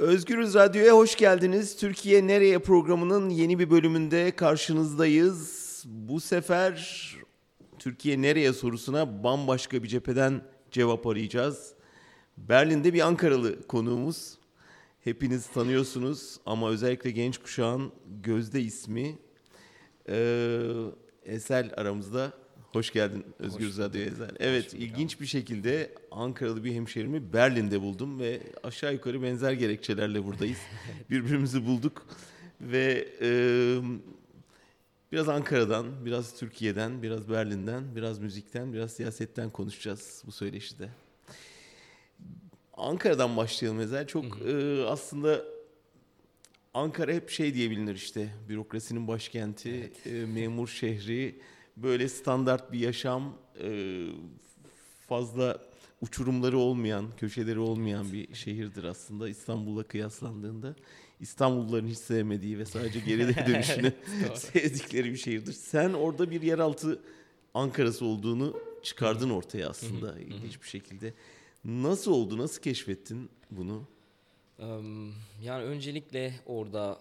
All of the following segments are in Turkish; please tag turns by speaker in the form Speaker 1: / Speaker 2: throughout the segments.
Speaker 1: Özgürüz Radyo'ya hoş geldiniz. Türkiye Nereye programının yeni bir bölümünde karşınızdayız. Bu sefer Türkiye Nereye sorusuna bambaşka bir cepheden cevap arayacağız. Berlin'de bir Ankaralı konuğumuz. Hepiniz tanıyorsunuz ama özellikle genç kuşağın Gözde ismi. Ee, Esel aramızda. Hoş geldin Özgür Radyo Ezel. Evet ilginç bir şekilde Ankaralı bir hemşerimi Berlin'de buldum ve aşağı yukarı benzer gerekçelerle buradayız. Birbirimizi bulduk ve e, biraz Ankara'dan, biraz Türkiye'den, biraz Berlin'den, biraz müzikten, biraz siyasetten konuşacağız bu söyleşide. Ankara'dan başlayalım Ezel. Çok e, aslında Ankara hep şey diye bilinir işte bürokrasinin başkenti, evet. e, memur şehri, böyle standart bir yaşam, e, fazla uçurumları olmayan, köşeleri olmayan bir şehirdir aslında İstanbul'la kıyaslandığında. İstanbulluların hiç sevmediği ve sadece geriye dönüşünü sevdikleri bir şehirdir. Sen orada bir yeraltı Ankara'sı olduğunu çıkardın ortaya aslında ilginç bir şekilde. Nasıl oldu, nasıl keşfettin bunu?
Speaker 2: Yani öncelikle orada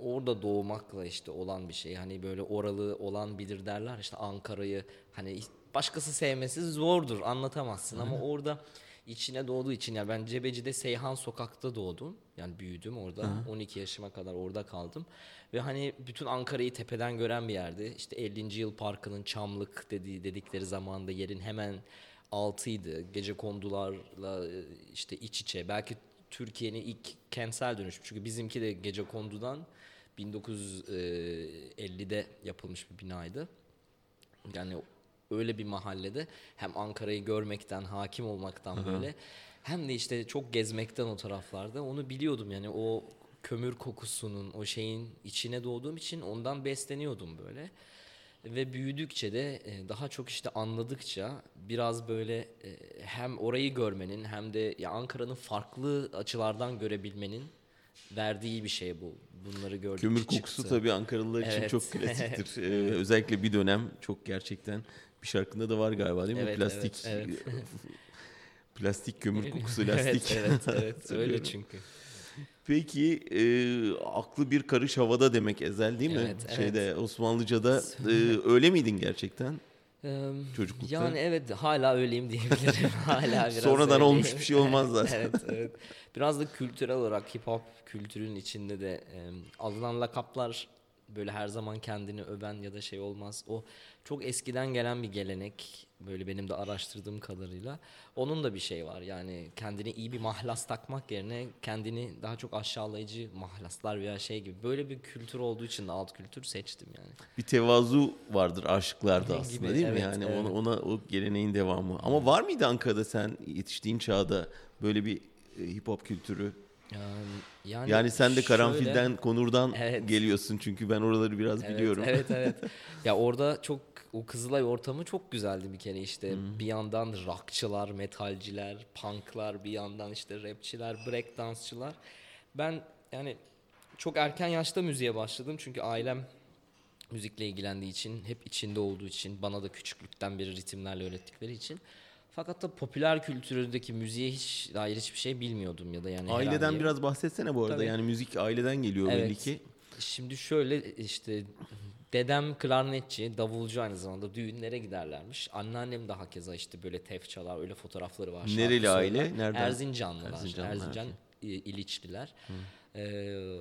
Speaker 2: orada doğmakla işte olan bir şey. Hani böyle oralı olan bilir derler işte Ankara'yı hani başkası sevmesi zordur anlatamazsın ama orada içine doğduğu için yani ben Cebeci'de Seyhan Sokak'ta doğdum. Yani büyüdüm orada. Hı. 12 yaşıma kadar orada kaldım. Ve hani bütün Ankara'yı tepeden gören bir yerdi. İşte 50. Yıl Parkı'nın Çamlık dediği dedikleri zamanda yerin hemen altıydı. Gece kondularla işte iç içe. Belki Türkiye'nin ilk kentsel dönüşüm. Çünkü bizimki de gece kondudan 1950'de yapılmış bir binaydı. Yani öyle bir mahallede hem Ankara'yı görmekten, hakim olmaktan Hı-hı. böyle hem de işte çok gezmekten o taraflarda onu biliyordum yani o kömür kokusunun o şeyin içine doğduğum için ondan besleniyordum böyle. Ve büyüdükçe de e, daha çok işte anladıkça biraz böyle e, hem orayı görmenin hem de ya Ankara'nın farklı açılardan görebilmenin verdiği bir şey bu. Bunları gördük.
Speaker 1: Kömür kokusu çıktı. tabii Ankaralılar için evet. çok klasiktir. ee, özellikle bir dönem çok gerçekten bir şarkında da var galiba değil mi? Evet, plastik evet, evet. plastik kömür kokusu lastik.
Speaker 2: evet, evet, evet. öyle çünkü.
Speaker 1: Peki e, aklı bir karış havada demek ezel değil mi? Evet, Şeyde evet. Osmanlıca'da e, öyle miydin gerçekten? Çocuklukta.
Speaker 2: Yani evet hala öyleyim diyebilirim. hala biraz
Speaker 1: Sonradan öyleyim. olmuş bir şey olmaz zaten.
Speaker 2: evet, evet. Biraz da kültürel olarak hip hop kültürün içinde de e, alınan lakaplar böyle her zaman kendini öven ya da şey olmaz. O çok eskiden gelen bir gelenek. Böyle benim de araştırdığım kadarıyla. Onun da bir şey var. Yani kendini iyi bir mahlas takmak yerine kendini daha çok aşağılayıcı mahlaslar veya şey gibi. Böyle bir kültür olduğu için de alt kültür seçtim yani.
Speaker 1: Bir tevazu vardır aşıklarda aslında gibi, değil evet, mi? Yani evet. ona, ona o geleneğin devamı. Ama var mıydı Ankara'da sen yetiştiğin çağda böyle bir e, hip hop kültürü? Yani, yani sen de Karanfil'den, şöyle, Konur'dan evet. geliyorsun çünkü ben oraları biraz
Speaker 2: evet,
Speaker 1: biliyorum.
Speaker 2: Evet, evet. ya orada çok o Kızılay ortamı çok güzeldi bir kere işte. Hmm. Bir yandan rockçılar, metalciler, punklar, bir yandan işte rapçiler, break dansçılar. Ben yani çok erken yaşta müziğe başladım çünkü ailem müzikle ilgilendiği için, hep içinde olduğu için, bana da küçüklükten beri ritimlerle öğrettikleri için fakat da popüler kültüründeki müziğe hiç dair hiçbir şey bilmiyordum ya da yani.
Speaker 1: Aileden herhangi... biraz bahsetsene bu arada. Tabii. Yani müzik aileden geliyor evet. belli ki.
Speaker 2: Şimdi şöyle işte dedem klarnetçi, davulcu aynı zamanda düğünlere giderlermiş. Anneannem de hakeza işte böyle tef çalar, öyle fotoğrafları var.
Speaker 1: Nereli aile? Nereden?
Speaker 2: Erzincanlılar. Erzincanlılar. Erzincan İliçliler. Ee,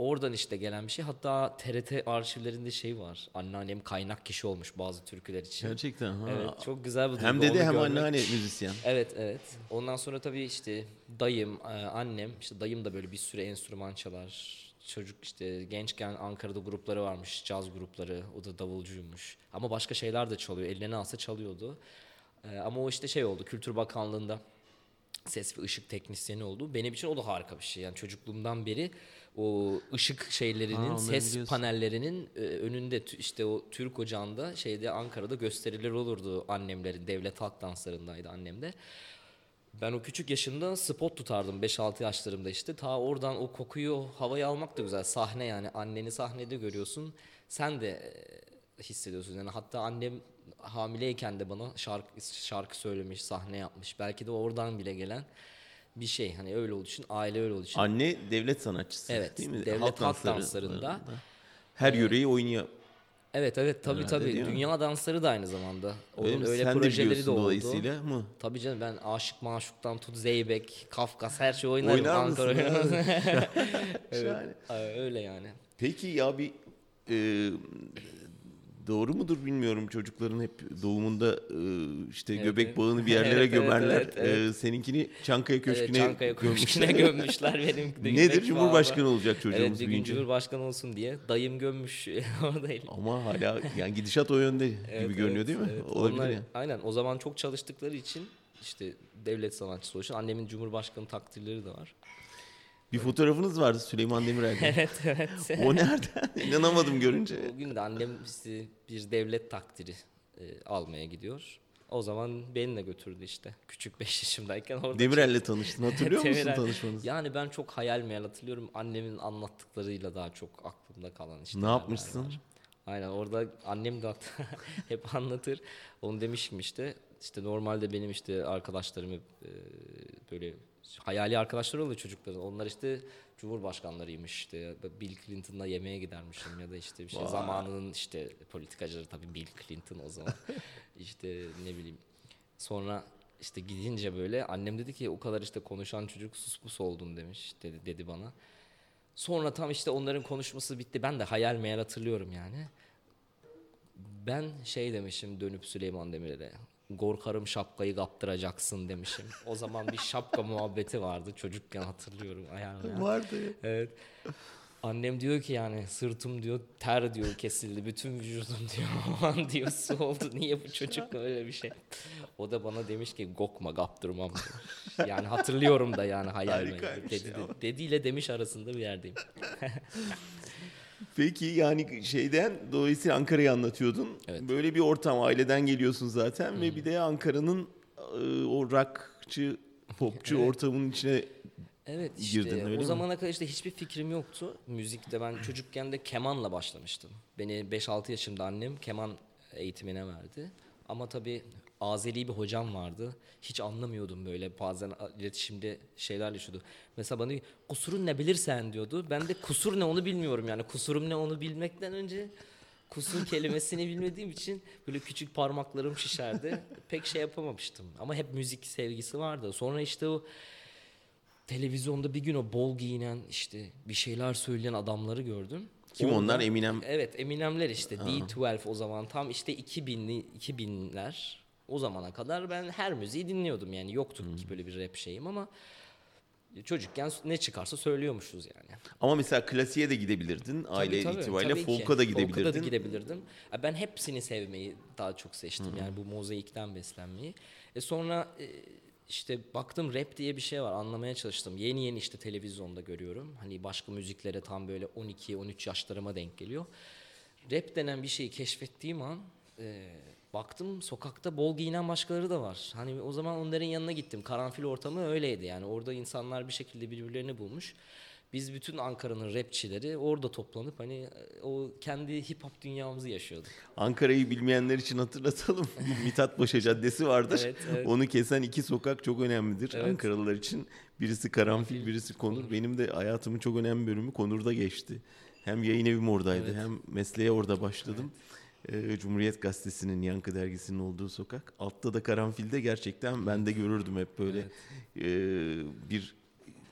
Speaker 2: Oradan işte gelen bir şey. Hatta TRT arşivlerinde şey var. Anneannem kaynak kişi olmuş bazı türküler için.
Speaker 1: Gerçekten ha.
Speaker 2: Evet çok güzel bir duygu.
Speaker 1: Hem dede hem görmek. anneanne müzisyen.
Speaker 2: Evet evet. Ondan sonra tabii işte dayım, e, annem, işte dayım da böyle bir süre enstrüman çalar. Çocuk işte gençken Ankara'da grupları varmış, caz grupları. O da davulcuymuş. Ama başka şeyler de çalıyor. Eline alsa çalıyordu. E, ama o işte şey oldu. Kültür Bakanlığı'nda ses ve ışık teknisyeni oldu. Benim için o da harika bir şey. Yani çocukluğumdan beri o ışık şeylerinin, Aa, ses biliyorsun. panellerinin e, önünde işte o Türk Ocağı'nda şeyde Ankara'da gösteriler olurdu annemlerin. Devlet halk danslarındaydı annem de. Ben o küçük yaşında spot tutardım 5-6 yaşlarımda işte. Ta oradan o kokuyu, o havayı almak da güzel. Sahne yani anneni sahnede görüyorsun. Sen de e, hissediyorsun. Yani hatta annem hamileyken de bana şarkı şarkı söylemiş, sahne yapmış. Belki de oradan bile gelen bir şey. Hani öyle olduğu için, aile öyle olduğu için.
Speaker 1: Anne devlet sanatçısı
Speaker 2: Evet,
Speaker 1: değil mi?
Speaker 2: devlet halk danslarında.
Speaker 1: Her yöreyi oynuyor.
Speaker 2: Evet evet tabii
Speaker 1: Herhalde
Speaker 2: tabii. Dünya dansları da aynı zamanda. Onun
Speaker 1: Öyle,
Speaker 2: öyle
Speaker 1: Sen de
Speaker 2: projeleri de
Speaker 1: biliyorsun
Speaker 2: oldu.
Speaker 1: dolayısıyla mı?
Speaker 2: Tabii canım ben Aşık Maşuk'tan tut Zeybek, Kafkas her şey oynarım.
Speaker 1: Oynar
Speaker 2: Ankara
Speaker 1: mısın? Şahane.
Speaker 2: Aa, öyle yani.
Speaker 1: Peki ya bir e, doğru mudur bilmiyorum çocukların hep doğumunda e, işte
Speaker 2: Evet,
Speaker 1: göbek
Speaker 2: evet.
Speaker 1: bağını bir yerlere
Speaker 2: Evet, evet,
Speaker 1: gömerler.
Speaker 2: evet, evet.
Speaker 1: E, seninkini Çankaya Köşkü'ne
Speaker 2: Evet, Çankaya. Köşkü'ne gömmüşler benim. de
Speaker 1: Nedir Cumhurbaşkanı
Speaker 2: bağıma.
Speaker 1: olacak çocuğumuz
Speaker 2: Evet
Speaker 1: büyüyünce?
Speaker 2: Cumhurbaşkanı olsun diye dayım gömmüş oradayım.
Speaker 1: Ama hala yani gidişat o yönde gibi
Speaker 2: Evet,
Speaker 1: görünüyor
Speaker 2: evet,
Speaker 1: değil mi?
Speaker 2: evet.
Speaker 1: Olabilir
Speaker 2: Onlar-
Speaker 1: yani.
Speaker 2: Aynen o zaman çok çalıştıkları için işte devlet sanatçısı için annemin Cumhurbaşkanı takdirleri de var.
Speaker 1: Bir fotoğrafınız vardı Süleyman Demirel'de.
Speaker 2: evet evet.
Speaker 1: o nereden? İnanamadım görünce.
Speaker 2: O gün de annem işte bir devlet takdiri e, almaya gidiyor. O zaman beni de götürdü işte. Küçük 5 yaşımdayken orada.
Speaker 1: Demirel'le tanıştın hatırlıyor musun
Speaker 2: Demirel.
Speaker 1: tanışmanızı?
Speaker 2: Yani ben çok hayal meyal hatırlıyorum. Annemin anlattıklarıyla daha çok aklımda kalan işte.
Speaker 1: Ne yapmışsın?
Speaker 2: var. Aynen orada annem de hatta hep anlatır. Onu demişim işte. İşte normalde benim işte arkadaşlarım hep e, böyle hayali arkadaşlar oluyor çocukların. Onlar işte Cumhurbaşkanlarıymış işte Bill Clinton'la yemeğe gidermişim ya da işte bir şey
Speaker 1: Vay.
Speaker 2: zamanının işte politikacıları tabii Bill Clinton o zaman işte ne bileyim sonra işte gidince böyle annem dedi ki o kadar işte konuşan çocuk sus pus oldun demiş dedi, dedi bana. Sonra tam işte onların konuşması bitti. Ben de hayal meyal hatırlıyorum yani. Ben şey demişim dönüp Süleyman Demirel'e. Korkarım şapkayı kaptıracaksın demişim. O zaman bir şapka muhabbeti vardı çocukken hatırlıyorum meyal.
Speaker 1: Vardı.
Speaker 2: Evet. Annem diyor ki yani sırtım diyor ter diyor kesildi. Bütün vücudum diyor aman diyor su oldu. Niye bu çocuk öyle bir şey? O da bana demiş ki gokma kaptırmam. Yani hatırlıyorum da yani hayal
Speaker 1: Harikaymış
Speaker 2: dedi,
Speaker 1: ya.
Speaker 2: dedi, dediyle demiş arasında bir yerdeyim.
Speaker 1: Peki yani şeyden dolayısıyla Ankara'yı anlatıyordun.
Speaker 2: Evet.
Speaker 1: Böyle bir ortam aileden geliyorsun zaten ve bir de Ankara'nın e, o rockçı, popçu
Speaker 2: Evet.
Speaker 1: ortamının içine
Speaker 2: Evet işte
Speaker 1: Girdin, öyle
Speaker 2: o
Speaker 1: mi?
Speaker 2: zamana kadar işte hiçbir fikrim yoktu. Müzikte ben çocukken de kemanla başlamıştım. Beni 5-6 yaşımda annem keman eğitimine verdi. Ama tabii Azeri bir hocam vardı. Hiç anlamıyordum böyle bazen iletişimde şeyler yaşıyordu. Mesela bana kusurun ne bilirsen diyordu. Ben de kusur ne onu bilmiyorum yani. Kusurum ne onu bilmekten önce kusur kelimesini bilmediğim için böyle küçük parmaklarım şişerdi. Pek şey yapamamıştım. Ama hep müzik sevgisi vardı. Sonra işte o televizyonda bir gün o bol giyinen işte bir şeyler söyleyen adamları gördüm.
Speaker 1: kim onlar Eminem
Speaker 2: Evet Eminemler işte D12 o zaman tam işte 2000'li 2000'ler o zamana kadar ben her müziği dinliyordum yani yoktu ki böyle bir rap şeyim ama çocukken ne çıkarsa söylüyormuşuz yani.
Speaker 1: ama mesela klasiğe de gidebilirdin aile
Speaker 2: Tabii, tabii,
Speaker 1: itibariyle
Speaker 2: tabii
Speaker 1: folk'a da
Speaker 2: Folk'a da
Speaker 1: gidebilirdin.
Speaker 2: gidebilirdim. Ben hepsini sevmeyi daha çok seçtim. Yani bu mozaikten beslenmeyi. E sonra e, işte baktım rap diye bir şey var. Anlamaya çalıştım. Yeni yeni işte televizyonda görüyorum. Hani başka müziklere tam böyle 12-13 yaşlarıma denk geliyor. Rap denen bir şeyi keşfettiğim an e, baktım sokakta bol giyinen başkaları da var. Hani o zaman onların yanına gittim. Karanfil ortamı öyleydi yani. Orada insanlar bir şekilde birbirlerini bulmuş. Biz bütün Ankara'nın rapçileri orada toplanıp hani e, o kendi hip hop dünyamızı yaşıyorduk.
Speaker 1: Ankara'yı bilmeyenler için hatırlatalım. Mithat Paşa Caddesi vardır.
Speaker 2: Evet, evet.
Speaker 1: Onu kesen iki sokak çok önemlidir
Speaker 2: Evet.
Speaker 1: Ankaralılar için. Birisi Karanfil, birisi Konur. Benim de hayatımın çok önemli bölümü Konur'da geçti. Hem yayın evim oradaydı
Speaker 2: Evet.
Speaker 1: hem mesleğe orada başladım. Ee, Cumhuriyet Gazetesi'nin, Yankı Dergisi'nin olduğu sokak. Altta da Karanfil'de gerçekten ben de görürdüm hep böyle e, bir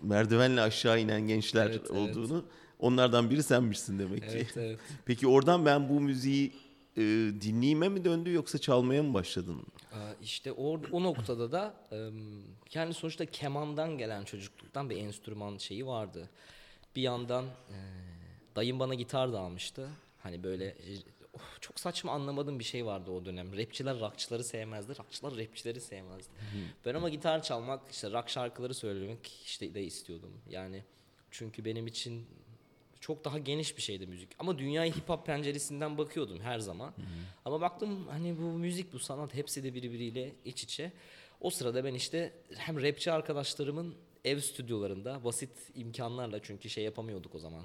Speaker 1: merdivenle aşağı inen gençler
Speaker 2: Evet, evet.
Speaker 1: olduğunu. Onlardan biri senmişsin demek ki.
Speaker 2: Evet evet.
Speaker 1: Peki oradan ben bu müziği e, dinleyime mi döndü yoksa çalmaya mı başladın?
Speaker 2: İşte o, o noktada da yani sonuçta kemandan gelen çocukluktan bir enstrüman şeyi vardı. Bir yandan e, dayım bana gitar da almıştı. Hani böyle e, of, çok saçma anlamadığım bir şey vardı o dönem. Rapçiler rockçıları sevmezdi, rockçılar rapçileri sevmezdi. Ben ama gitar çalmak, işte rock şarkıları söylemek işte de istiyordum. Yani çünkü benim için çok daha geniş bir şeydi müzik. Ama dünyaya hip hop penceresinden bakıyordum her zaman. Ama baktım hani bu müzik, bu sanat hepsi de birbiriyle iç içe. O sırada ben işte hem rapçi arkadaşlarımın ev stüdyolarında basit imkanlarla çünkü şey yapamıyorduk o zaman.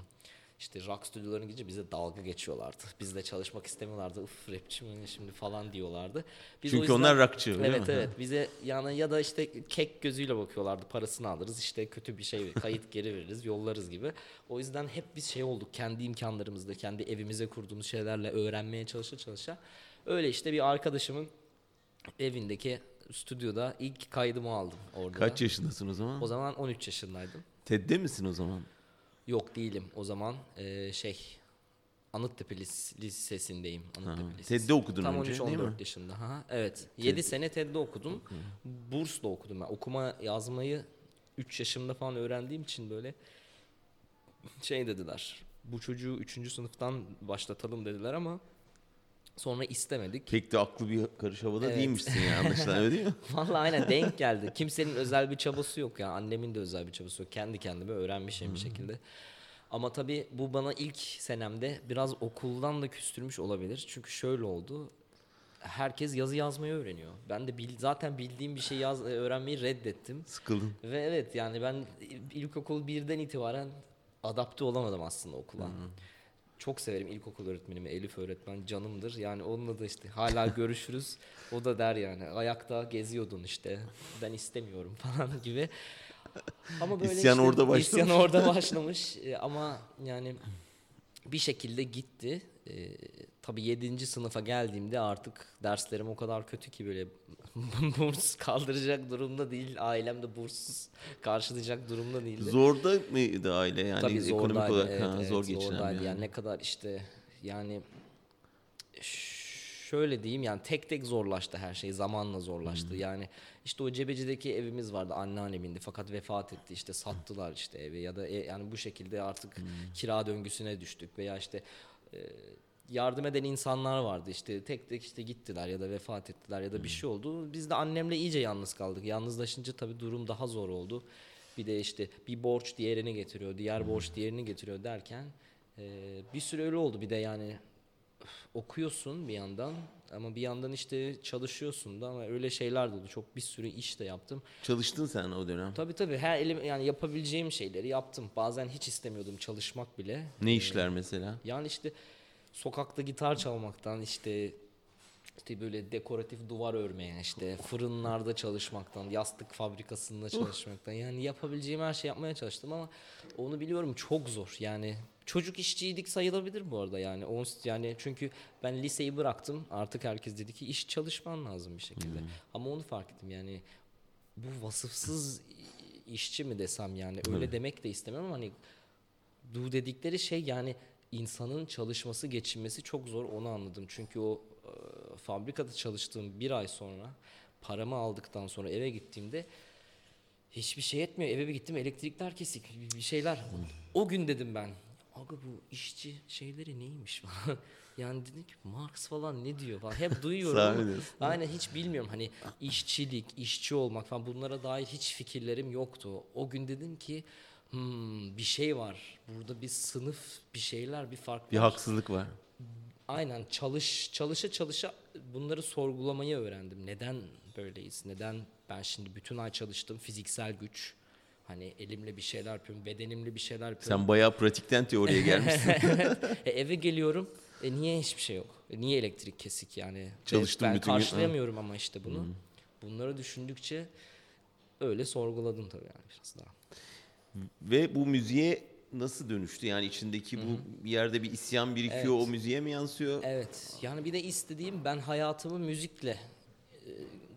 Speaker 2: İşte rock stüdyolarına gidince bize dalga geçiyorlardı. Bizle çalışmak istemiyorlardı. Uf rapçi mi şimdi falan diyorlardı. Biz o
Speaker 1: Çünkü onlar rockçı, öyle
Speaker 2: Evet
Speaker 1: mi?
Speaker 2: evet. Bize yani ya da işte kek gözüyle bakıyorlardı. Parasını alırız. işte kötü bir şey kayıt geri veririz, yollarız gibi. O yüzden hep biz şey olduk. Kendi imkanlarımızda, kendi evimize kurduğumuz şeylerle öğrenmeye çalışa çalışa. Öyle işte bir arkadaşımın evindeki stüdyoda ilk kaydımı aldım orada.
Speaker 1: Kaç yaşındasın o zaman?
Speaker 2: O zaman 13 yaşındaydım.
Speaker 1: TED'de misin o zaman?
Speaker 2: Yok değilim. O zaman eee, şey Anıttepe Lis- Lisesi'ndeyim. Anıttepe Lisesi.
Speaker 1: TED'de okudun
Speaker 2: Tam
Speaker 1: önce, değil
Speaker 2: 13-14
Speaker 1: mi?
Speaker 2: yaşında. Ha, evet. 7 sene TED'de okudum. Bursla okudum ben. Okuma yazmayı 3 yaşımda falan öğrendiğim için böyle şey dediler. Bu çocuğu 3. sınıftan başlatalım dediler ama sonra istemedik.
Speaker 1: Pek de aklı bir karış havada
Speaker 2: Evet.
Speaker 1: değilmişsin ya anlaşılan öyle değil mi?
Speaker 2: Vallahi aynen denk geldi. Kimsenin özel bir çabası yok ya. Annemin de özel bir çabası yok. Kendi kendime öğrenmişim bir şekilde. Ama tabii bu bana ilk senemde biraz okuldan da küstürmüş olabilir. Çünkü şöyle oldu. Herkes yazı yazmayı öğreniyor. Ben de bil- zaten bildiğim bir şey yaz öğrenmeyi reddettim.
Speaker 1: Sıkıldın.
Speaker 2: Ve evet yani ben ilkokul birden itibaren adapte olamadım aslında okula. Çok severim ilkokul öğretmenimi Elif öğretmen canımdır. Yani onunla da işte hala görüşürüz. O da der yani ayakta geziyordun işte. Ben istemiyorum falan gibi. Ama böyle
Speaker 1: İsyan
Speaker 2: işte,
Speaker 1: orada başlamış.
Speaker 2: İsyan orada başlamış. E, Ama yani bir şekilde gitti. E, tabii 7. sınıfa geldiğimde artık derslerim o kadar kötü ki böyle burs kaldıracak durumda değil. Ailem de burssuz karşılayacak durumda değildi.
Speaker 1: Zorda mıydı aile yani
Speaker 2: Tabii
Speaker 1: ekonomik
Speaker 2: zordaydı,
Speaker 1: olarak
Speaker 2: evet,
Speaker 1: ha,
Speaker 2: evet,
Speaker 1: zor geçinen
Speaker 2: zordaydı. yani
Speaker 1: yani.
Speaker 2: ne kadar işte yani şöyle diyeyim yani tek tek zorlaştı her şey zamanla zorlaştı. Yani işte o Cebeci'deki evimiz vardı anneannemindi fakat vefat etti işte sattılar işte evi ya da e- yani bu şekilde artık kira döngüsüne düştük veya işte e, yardım eden insanlar vardı işte tek tek işte gittiler ya da vefat ettiler ya da bir şey oldu. Biz de annemle iyice yalnız kaldık. Yalnızlaşınca tabii durum daha zor oldu. Bir de işte bir borç diğerini getiriyor, diğer borç diğerini getiriyor derken e, bir süre öyle oldu. Bir de yani okuyorsun bir yandan ama bir yandan işte çalışıyorsun da ama öyle şeyler de oldu. Çok bir sürü iş de yaptım.
Speaker 1: Çalıştın sen o dönem.
Speaker 2: Tabii tabii her elim yani yapabileceğim şeyleri yaptım. Bazen hiç istemiyordum çalışmak bile.
Speaker 1: Ne işler mesela?
Speaker 2: Yani işte sokakta gitar çalmaktan işte işte böyle dekoratif duvar örmeye işte fırınlarda çalışmaktan yastık fabrikasında çalışmaktan. Yani yapabileceğim her şey yapmaya çalıştım ama onu biliyorum çok zor. Yani çocuk işçiydik sayılabilir bu arada yani. On- yani çünkü ben liseyi bıraktım. Artık herkes dedi ki iş çalışman lazım bir şekilde. Ama onu fark ettim. Yani bu vasıfsız işçi mi desem yani? Öyle demek de istemem ama hani du dedikleri şey yani insanın çalışması geçinmesi çok zor onu anladım. Çünkü o e, fabrikada çalıştığım bir ay sonra paramı aldıktan sonra eve gittiğimde hiçbir şey etmiyor. Eve bir gittim elektrikler kesik bir- şeyler. O gün dedim ben aga bu işçi şeyleri neymiş falan. yani dedim ki Marx falan ne diyor falan. Hep duyuyorum aynen hiç bilmiyorum. Hani işçilik, işçi olmak falan bunlara dair hiç fikirlerim yoktu. O gün dedim ki hmm, bir şey var. Burada bir sınıf, bir şeyler, bir fark
Speaker 1: Bir
Speaker 2: var.
Speaker 1: haksızlık var.
Speaker 2: Aynen çalış çalışa çalışa bunları sorgulamayı öğrendim. Neden böyleyiz? Neden ben şimdi bütün ay çalıştım fiziksel güç hani elimle bir şeyler yapıyorum, bedenimle bir şeyler yapıyorum.
Speaker 1: Sen bayağı pratikten teoriye gelmişsin.
Speaker 2: E, eve geliyorum. E, niye hiçbir şey yok? E, niye elektrik kesik yani? Ve
Speaker 1: Çalıştın
Speaker 2: ben
Speaker 1: bütün gün,
Speaker 2: karşılayamıyorum ama işte bunu. Bunları düşündükçe öyle sorguladım tabii yani biraz daha.
Speaker 1: Ve bu müziğe nasıl dönüştü? Yani içindeki bu bir yerde bir isyan birikiyor,
Speaker 2: Evet.
Speaker 1: o müziğe mi yansıyor?
Speaker 2: Evet. Yani bir de istediğim ben hayatımı müzikle e,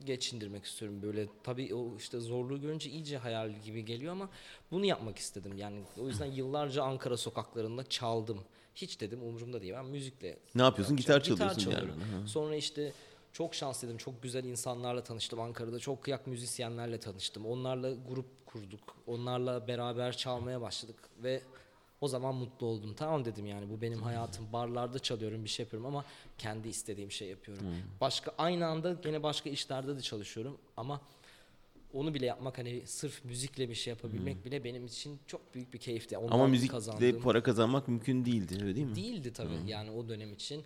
Speaker 2: geçindirmek istiyorum böyle. Tabii o işte zorluğu görünce iyice hayal gibi geliyor ama bunu yapmak istedim. Yani o yüzden yıllarca Ankara sokaklarında çaldım. Hiç dedim umurumda değil. Ben müzikle
Speaker 1: Ne yapıyorsun? Gitar çalıyorsun
Speaker 2: çalıyorum.
Speaker 1: ha.
Speaker 2: Sonra işte çok şanslıydım. Çok güzel insanlarla tanıştım. Ankara'da çok kıyak müzisyenlerle tanıştım. Onlarla grup kurduk. Onlarla beraber çalmaya başladık ve o zaman mutlu oldum. Tamam dedim yani bu benim hayatım. Barlarda çalıyorum, bir şey yapıyorum ama kendi istediğim şey yapıyorum. Başka aynı anda gene başka işlerde de çalışıyorum ama onu bile yapmak hani sırf müzikle bir şey yapabilmek bile benim için çok büyük bir keyifti. Ondan
Speaker 1: Ama müzikle
Speaker 2: kazandığım-
Speaker 1: para kazanmak mümkün değildi öyle değil mi?
Speaker 2: Değildi tabii yani o dönem için.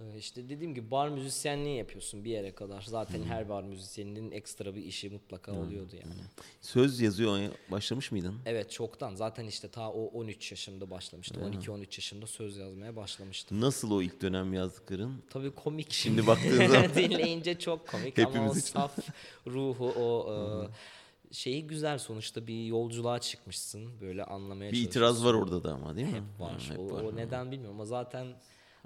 Speaker 2: Ee, İşte dediğim gibi bar müzisyenliği yapıyorsun bir yere kadar. Zaten her bar müzisyeninin ekstra bir işi mutlaka oluyordu yani.
Speaker 1: Söz yazıyor başlamış mıydın?
Speaker 2: Evet çoktan. Zaten işte ta o 13 yaşımda başlamıştı. 12-13 yaşında söz yazmaya başlamıştım.
Speaker 1: Nasıl o ilk dönem yazdıkların?
Speaker 2: Tabii komik
Speaker 1: Şimdi baktığın zaman-
Speaker 2: dinleyince çok komik ama o
Speaker 1: Hepimiz için.
Speaker 2: saf ruhu o e, şeyi güzel sonuçta bir yolculuğa çıkmışsın böyle anlamaya
Speaker 1: Bir itiraz var orada da ama değil mi?
Speaker 2: Hep var.
Speaker 1: Ha, hep
Speaker 2: o,
Speaker 1: var.
Speaker 2: o neden bilmiyorum ama zaten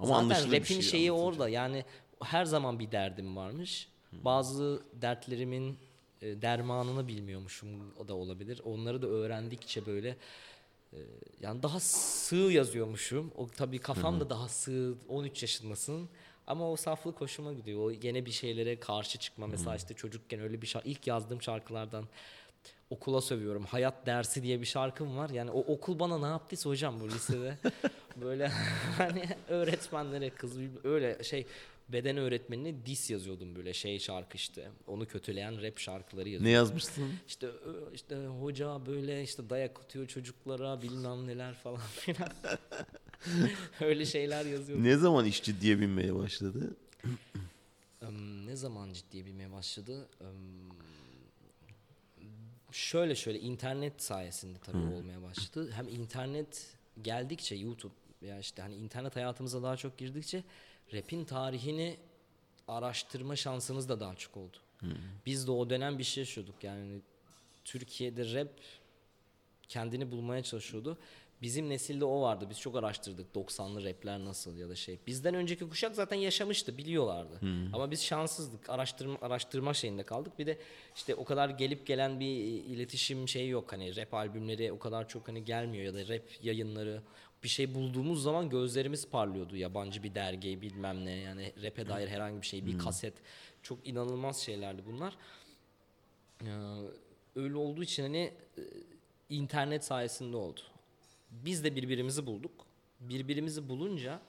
Speaker 1: Ama
Speaker 2: zaten
Speaker 1: anlaşılır
Speaker 2: rap'in
Speaker 1: şey
Speaker 2: şeyi
Speaker 1: anlatınca.
Speaker 2: orada. Yani her zaman bir derdim varmış. Bazı dertlerimin e, dermanını bilmiyormuşum o da olabilir. Onları da öğrendikçe böyle e, yani daha sığ yazıyormuşum. O tabii kafam da daha sığ. 13 yaşındasın. Ama o saflık hoşuma gidiyor. O gene bir şeylere karşı çıkma. Mesela işte çocukken öyle bir şarkı ilk yazdığım şarkılardan okula sövüyorum. Hayat dersi diye bir şarkım var. Yani o okul bana ne yaptıysa hocam bu lisede böyle hani öğretmenlere kız öyle şey beden öğretmenine dis yazıyordum böyle şey şarkı işte. Onu kötüleyen rap şarkıları yazıyordum.
Speaker 1: Ne yazmışsın?
Speaker 2: İşte işte hoca böyle işte dayak atıyor çocuklara bilmem neler falan filan. öyle şeyler yazıyordum.
Speaker 1: Ne zaman iş ciddiye binmeye başladı?
Speaker 2: Em, ne zaman ciddiye binmeye başladı? Şöyle şöyle internet sayesinde tabii olmaya başladı. Hem internet geldikçe YouTube ya işte hani internet hayatımıza daha çok girdikçe rap'in tarihini araştırma şansınız da daha çok oldu. Biz de o dönem bir şey yaşıyorduk yani Türkiye'de rap kendini bulmaya çalışıyordu. Bizim nesilde o vardı. Biz çok araştırdık 90'lı rapler nasıl ya da şey. Bizden önceki kuşak zaten yaşamıştı, biliyorlardı. Ama biz şanssızdık. Araştırma araştırma şeyinde kaldık. Bir de işte o kadar gelip gelen bir iletişim şeyi yok. Hani rap albümleri o kadar çok hani gelmiyor ya da rap yayınları bir şey bulduğumuz zaman gözlerimiz parlıyordu. Yabancı bir dergi bilmem ne yani rap'e dair herhangi bir şey, bir kaset. Çok inanılmaz şeylerdi bunlar. Ee, öyle olduğu için hani e, internet sayesinde oldu. Biz de birbirimizi bulduk. Birbirimizi bulunca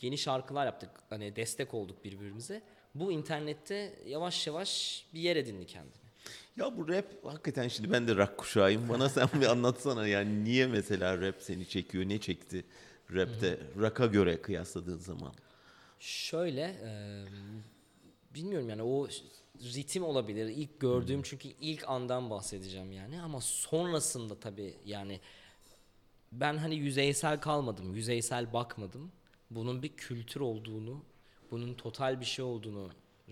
Speaker 2: yeni şarkılar yaptık. Hani destek olduk birbirimize. Bu internette yavaş yavaş bir yer edindi kendini.
Speaker 1: Ya bu rap hakikaten şimdi ben de rock kuşağıyım. Bana sen bir anlatsana yani niye mesela rap seni çekiyor? Ne çekti rapte? Rock'a göre kıyasladığın zaman.
Speaker 2: Şöyle e, bilmiyorum yani o ritim olabilir. İlk gördüğüm çünkü ilk andan bahsedeceğim yani ama sonrasında tabii yani ben hani yüzeysel kalmadım. Yüzeysel bakmadım. Bunun bir kültür olduğunu, bunun total bir şey olduğunu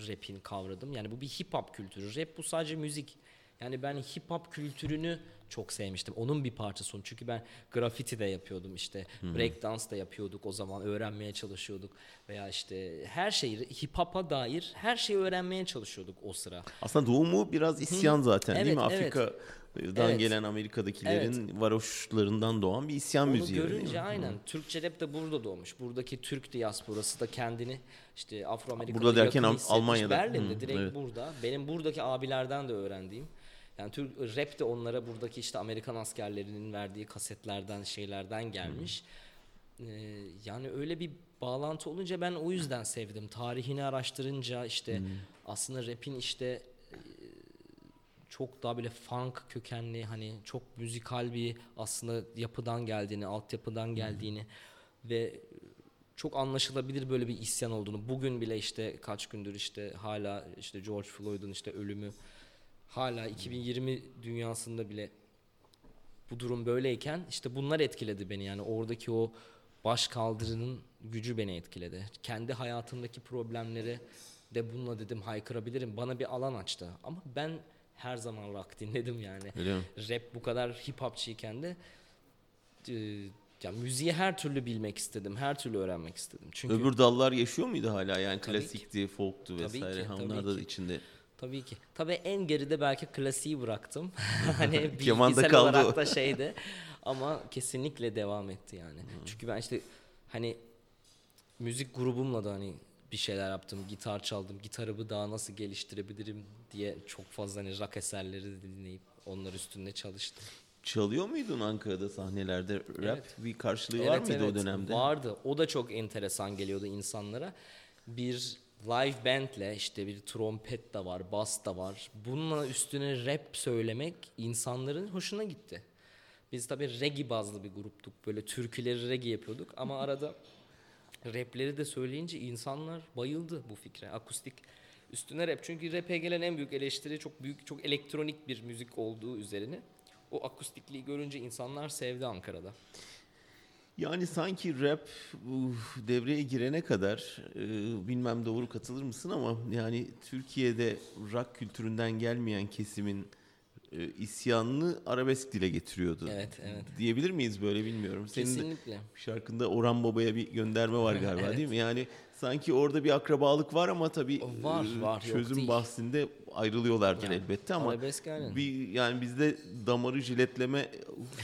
Speaker 2: rap'in kavradım. Yani bu bir hip hop kültürü. Rap bu sadece müzik. Yani ben hip hop kültürünü çok sevmiştim. Onun bir parçası onu. Çünkü ben grafiti de yapıyordum işte. Break dance da yapıyorduk o zaman. Öğrenmeye çalışıyorduk. Veya işte her şeyi hip hop'a dair her şeyi öğrenmeye çalışıyorduk o sıra.
Speaker 1: Aslında doğumu biraz isyan zaten değil mi?
Speaker 2: Evet, evet.
Speaker 1: Afrika'dan
Speaker 2: Evet.
Speaker 1: gelen Amerika'dakilerin varoşlarından doğan bir isyan
Speaker 2: Onu
Speaker 1: müziği. değil
Speaker 2: görünce aynen. Türkçe rap de burada doğmuş. Buradaki Türk diasporası da kendini işte Afro Amerika'da
Speaker 1: Burada derken. Almanya'da.
Speaker 2: Berlin'de
Speaker 1: Hı,
Speaker 2: direkt
Speaker 1: evet.
Speaker 2: burada. Benim buradaki abilerden de öğrendiğim. Yani Türk rap de onlara buradaki işte Amerikan askerlerinin verdiği kasetlerden şeylerden gelmiş. Ee, yani öyle bir bağlantı olunca ben o yüzden sevdim. Tarihini araştırınca işte aslında rap'in işte çok daha böyle funk kökenli hani çok müzikal bir aslında yapıdan geldiğini, altyapıdan geldiğini ve çok anlaşılabilir böyle bir isyan olduğunu. Bugün bile işte kaç gündür işte hala işte George Floyd'un işte ölümü hala 2020 dünyasında bile bu durum böyleyken işte bunlar etkiledi beni yani oradaki o baş kaldırının gücü beni etkiledi. Kendi hayatımdaki problemleri de bununla dedim haykırabilirim. Bana bir alan açtı. Ama ben her zaman rock dinledim yani.
Speaker 1: Öyle mi?
Speaker 2: Rap bu kadar hip hopçıyken de e, ya müziği her türlü bilmek istedim. Her türlü öğrenmek istedim. Çünkü
Speaker 1: Öbür dallar yaşıyor muydu hala? Yani
Speaker 2: Tabii ki.
Speaker 1: klasikti, folktu
Speaker 2: Tabii
Speaker 1: vesaire.
Speaker 2: ki,
Speaker 1: Ha,
Speaker 2: tabii
Speaker 1: Onlar da
Speaker 2: ki.
Speaker 1: içinde.
Speaker 2: Tabii ki. Tabii en geride belki klasiği bıraktım. hani bilgisel
Speaker 1: kaldı
Speaker 2: olarak da şeydi. Ama kesinlikle devam etti yani. Çünkü ben işte hani müzik grubumla da hani bir şeyler yaptım. Gitar çaldım. Gitarımı daha nasıl geliştirebilirim diye çok fazla hani rock eserleri dinleyip onlar üstünde çalıştım.
Speaker 1: Çalıyor muydun Ankara'da sahnelerde rap?
Speaker 2: Evet.
Speaker 1: Bir karşılığı var mıydı o dönemde?
Speaker 2: Vardı. O da çok enteresan geliyordu insanlara. Bir live bandle işte bir trompet de var, bas da var. Bununla üstüne rap söylemek insanların hoşuna gitti. Biz tabii reggae bazlı bir gruptuk. Böyle türküleri reggae yapıyorduk ama arada Rapleri de söyleyince insanlar bayıldı bu fikre. Akustik üstüne rap. Çünkü rap'e gelen en büyük eleştiri çok büyük, çok elektronik bir müzik olduğu üzerine. O akustikliği görünce insanlar sevdi Ankara'da.
Speaker 1: Yani sanki rap bu devreye girene kadar e, bilmem doğru katılır mısın ama yani Türkiye'de rock kültüründen gelmeyen kesimin e, isyanını arabesk dile getiriyordu.
Speaker 2: Evet, evet.
Speaker 1: Diyebilir miyiz böyle bilmiyorum. Senin
Speaker 2: Kesinlikle.
Speaker 1: şarkında Orhan Baba'ya bir gönderme var galiba
Speaker 2: Evet.
Speaker 1: değil mi? Yani sanki orada bir akrabalık var ama tabii
Speaker 2: Var,
Speaker 1: e,
Speaker 2: var,
Speaker 1: çözüm bahsinde ayrılıyorlardır
Speaker 2: Yani
Speaker 1: elbette ama bir yani bizde damarı jiletleme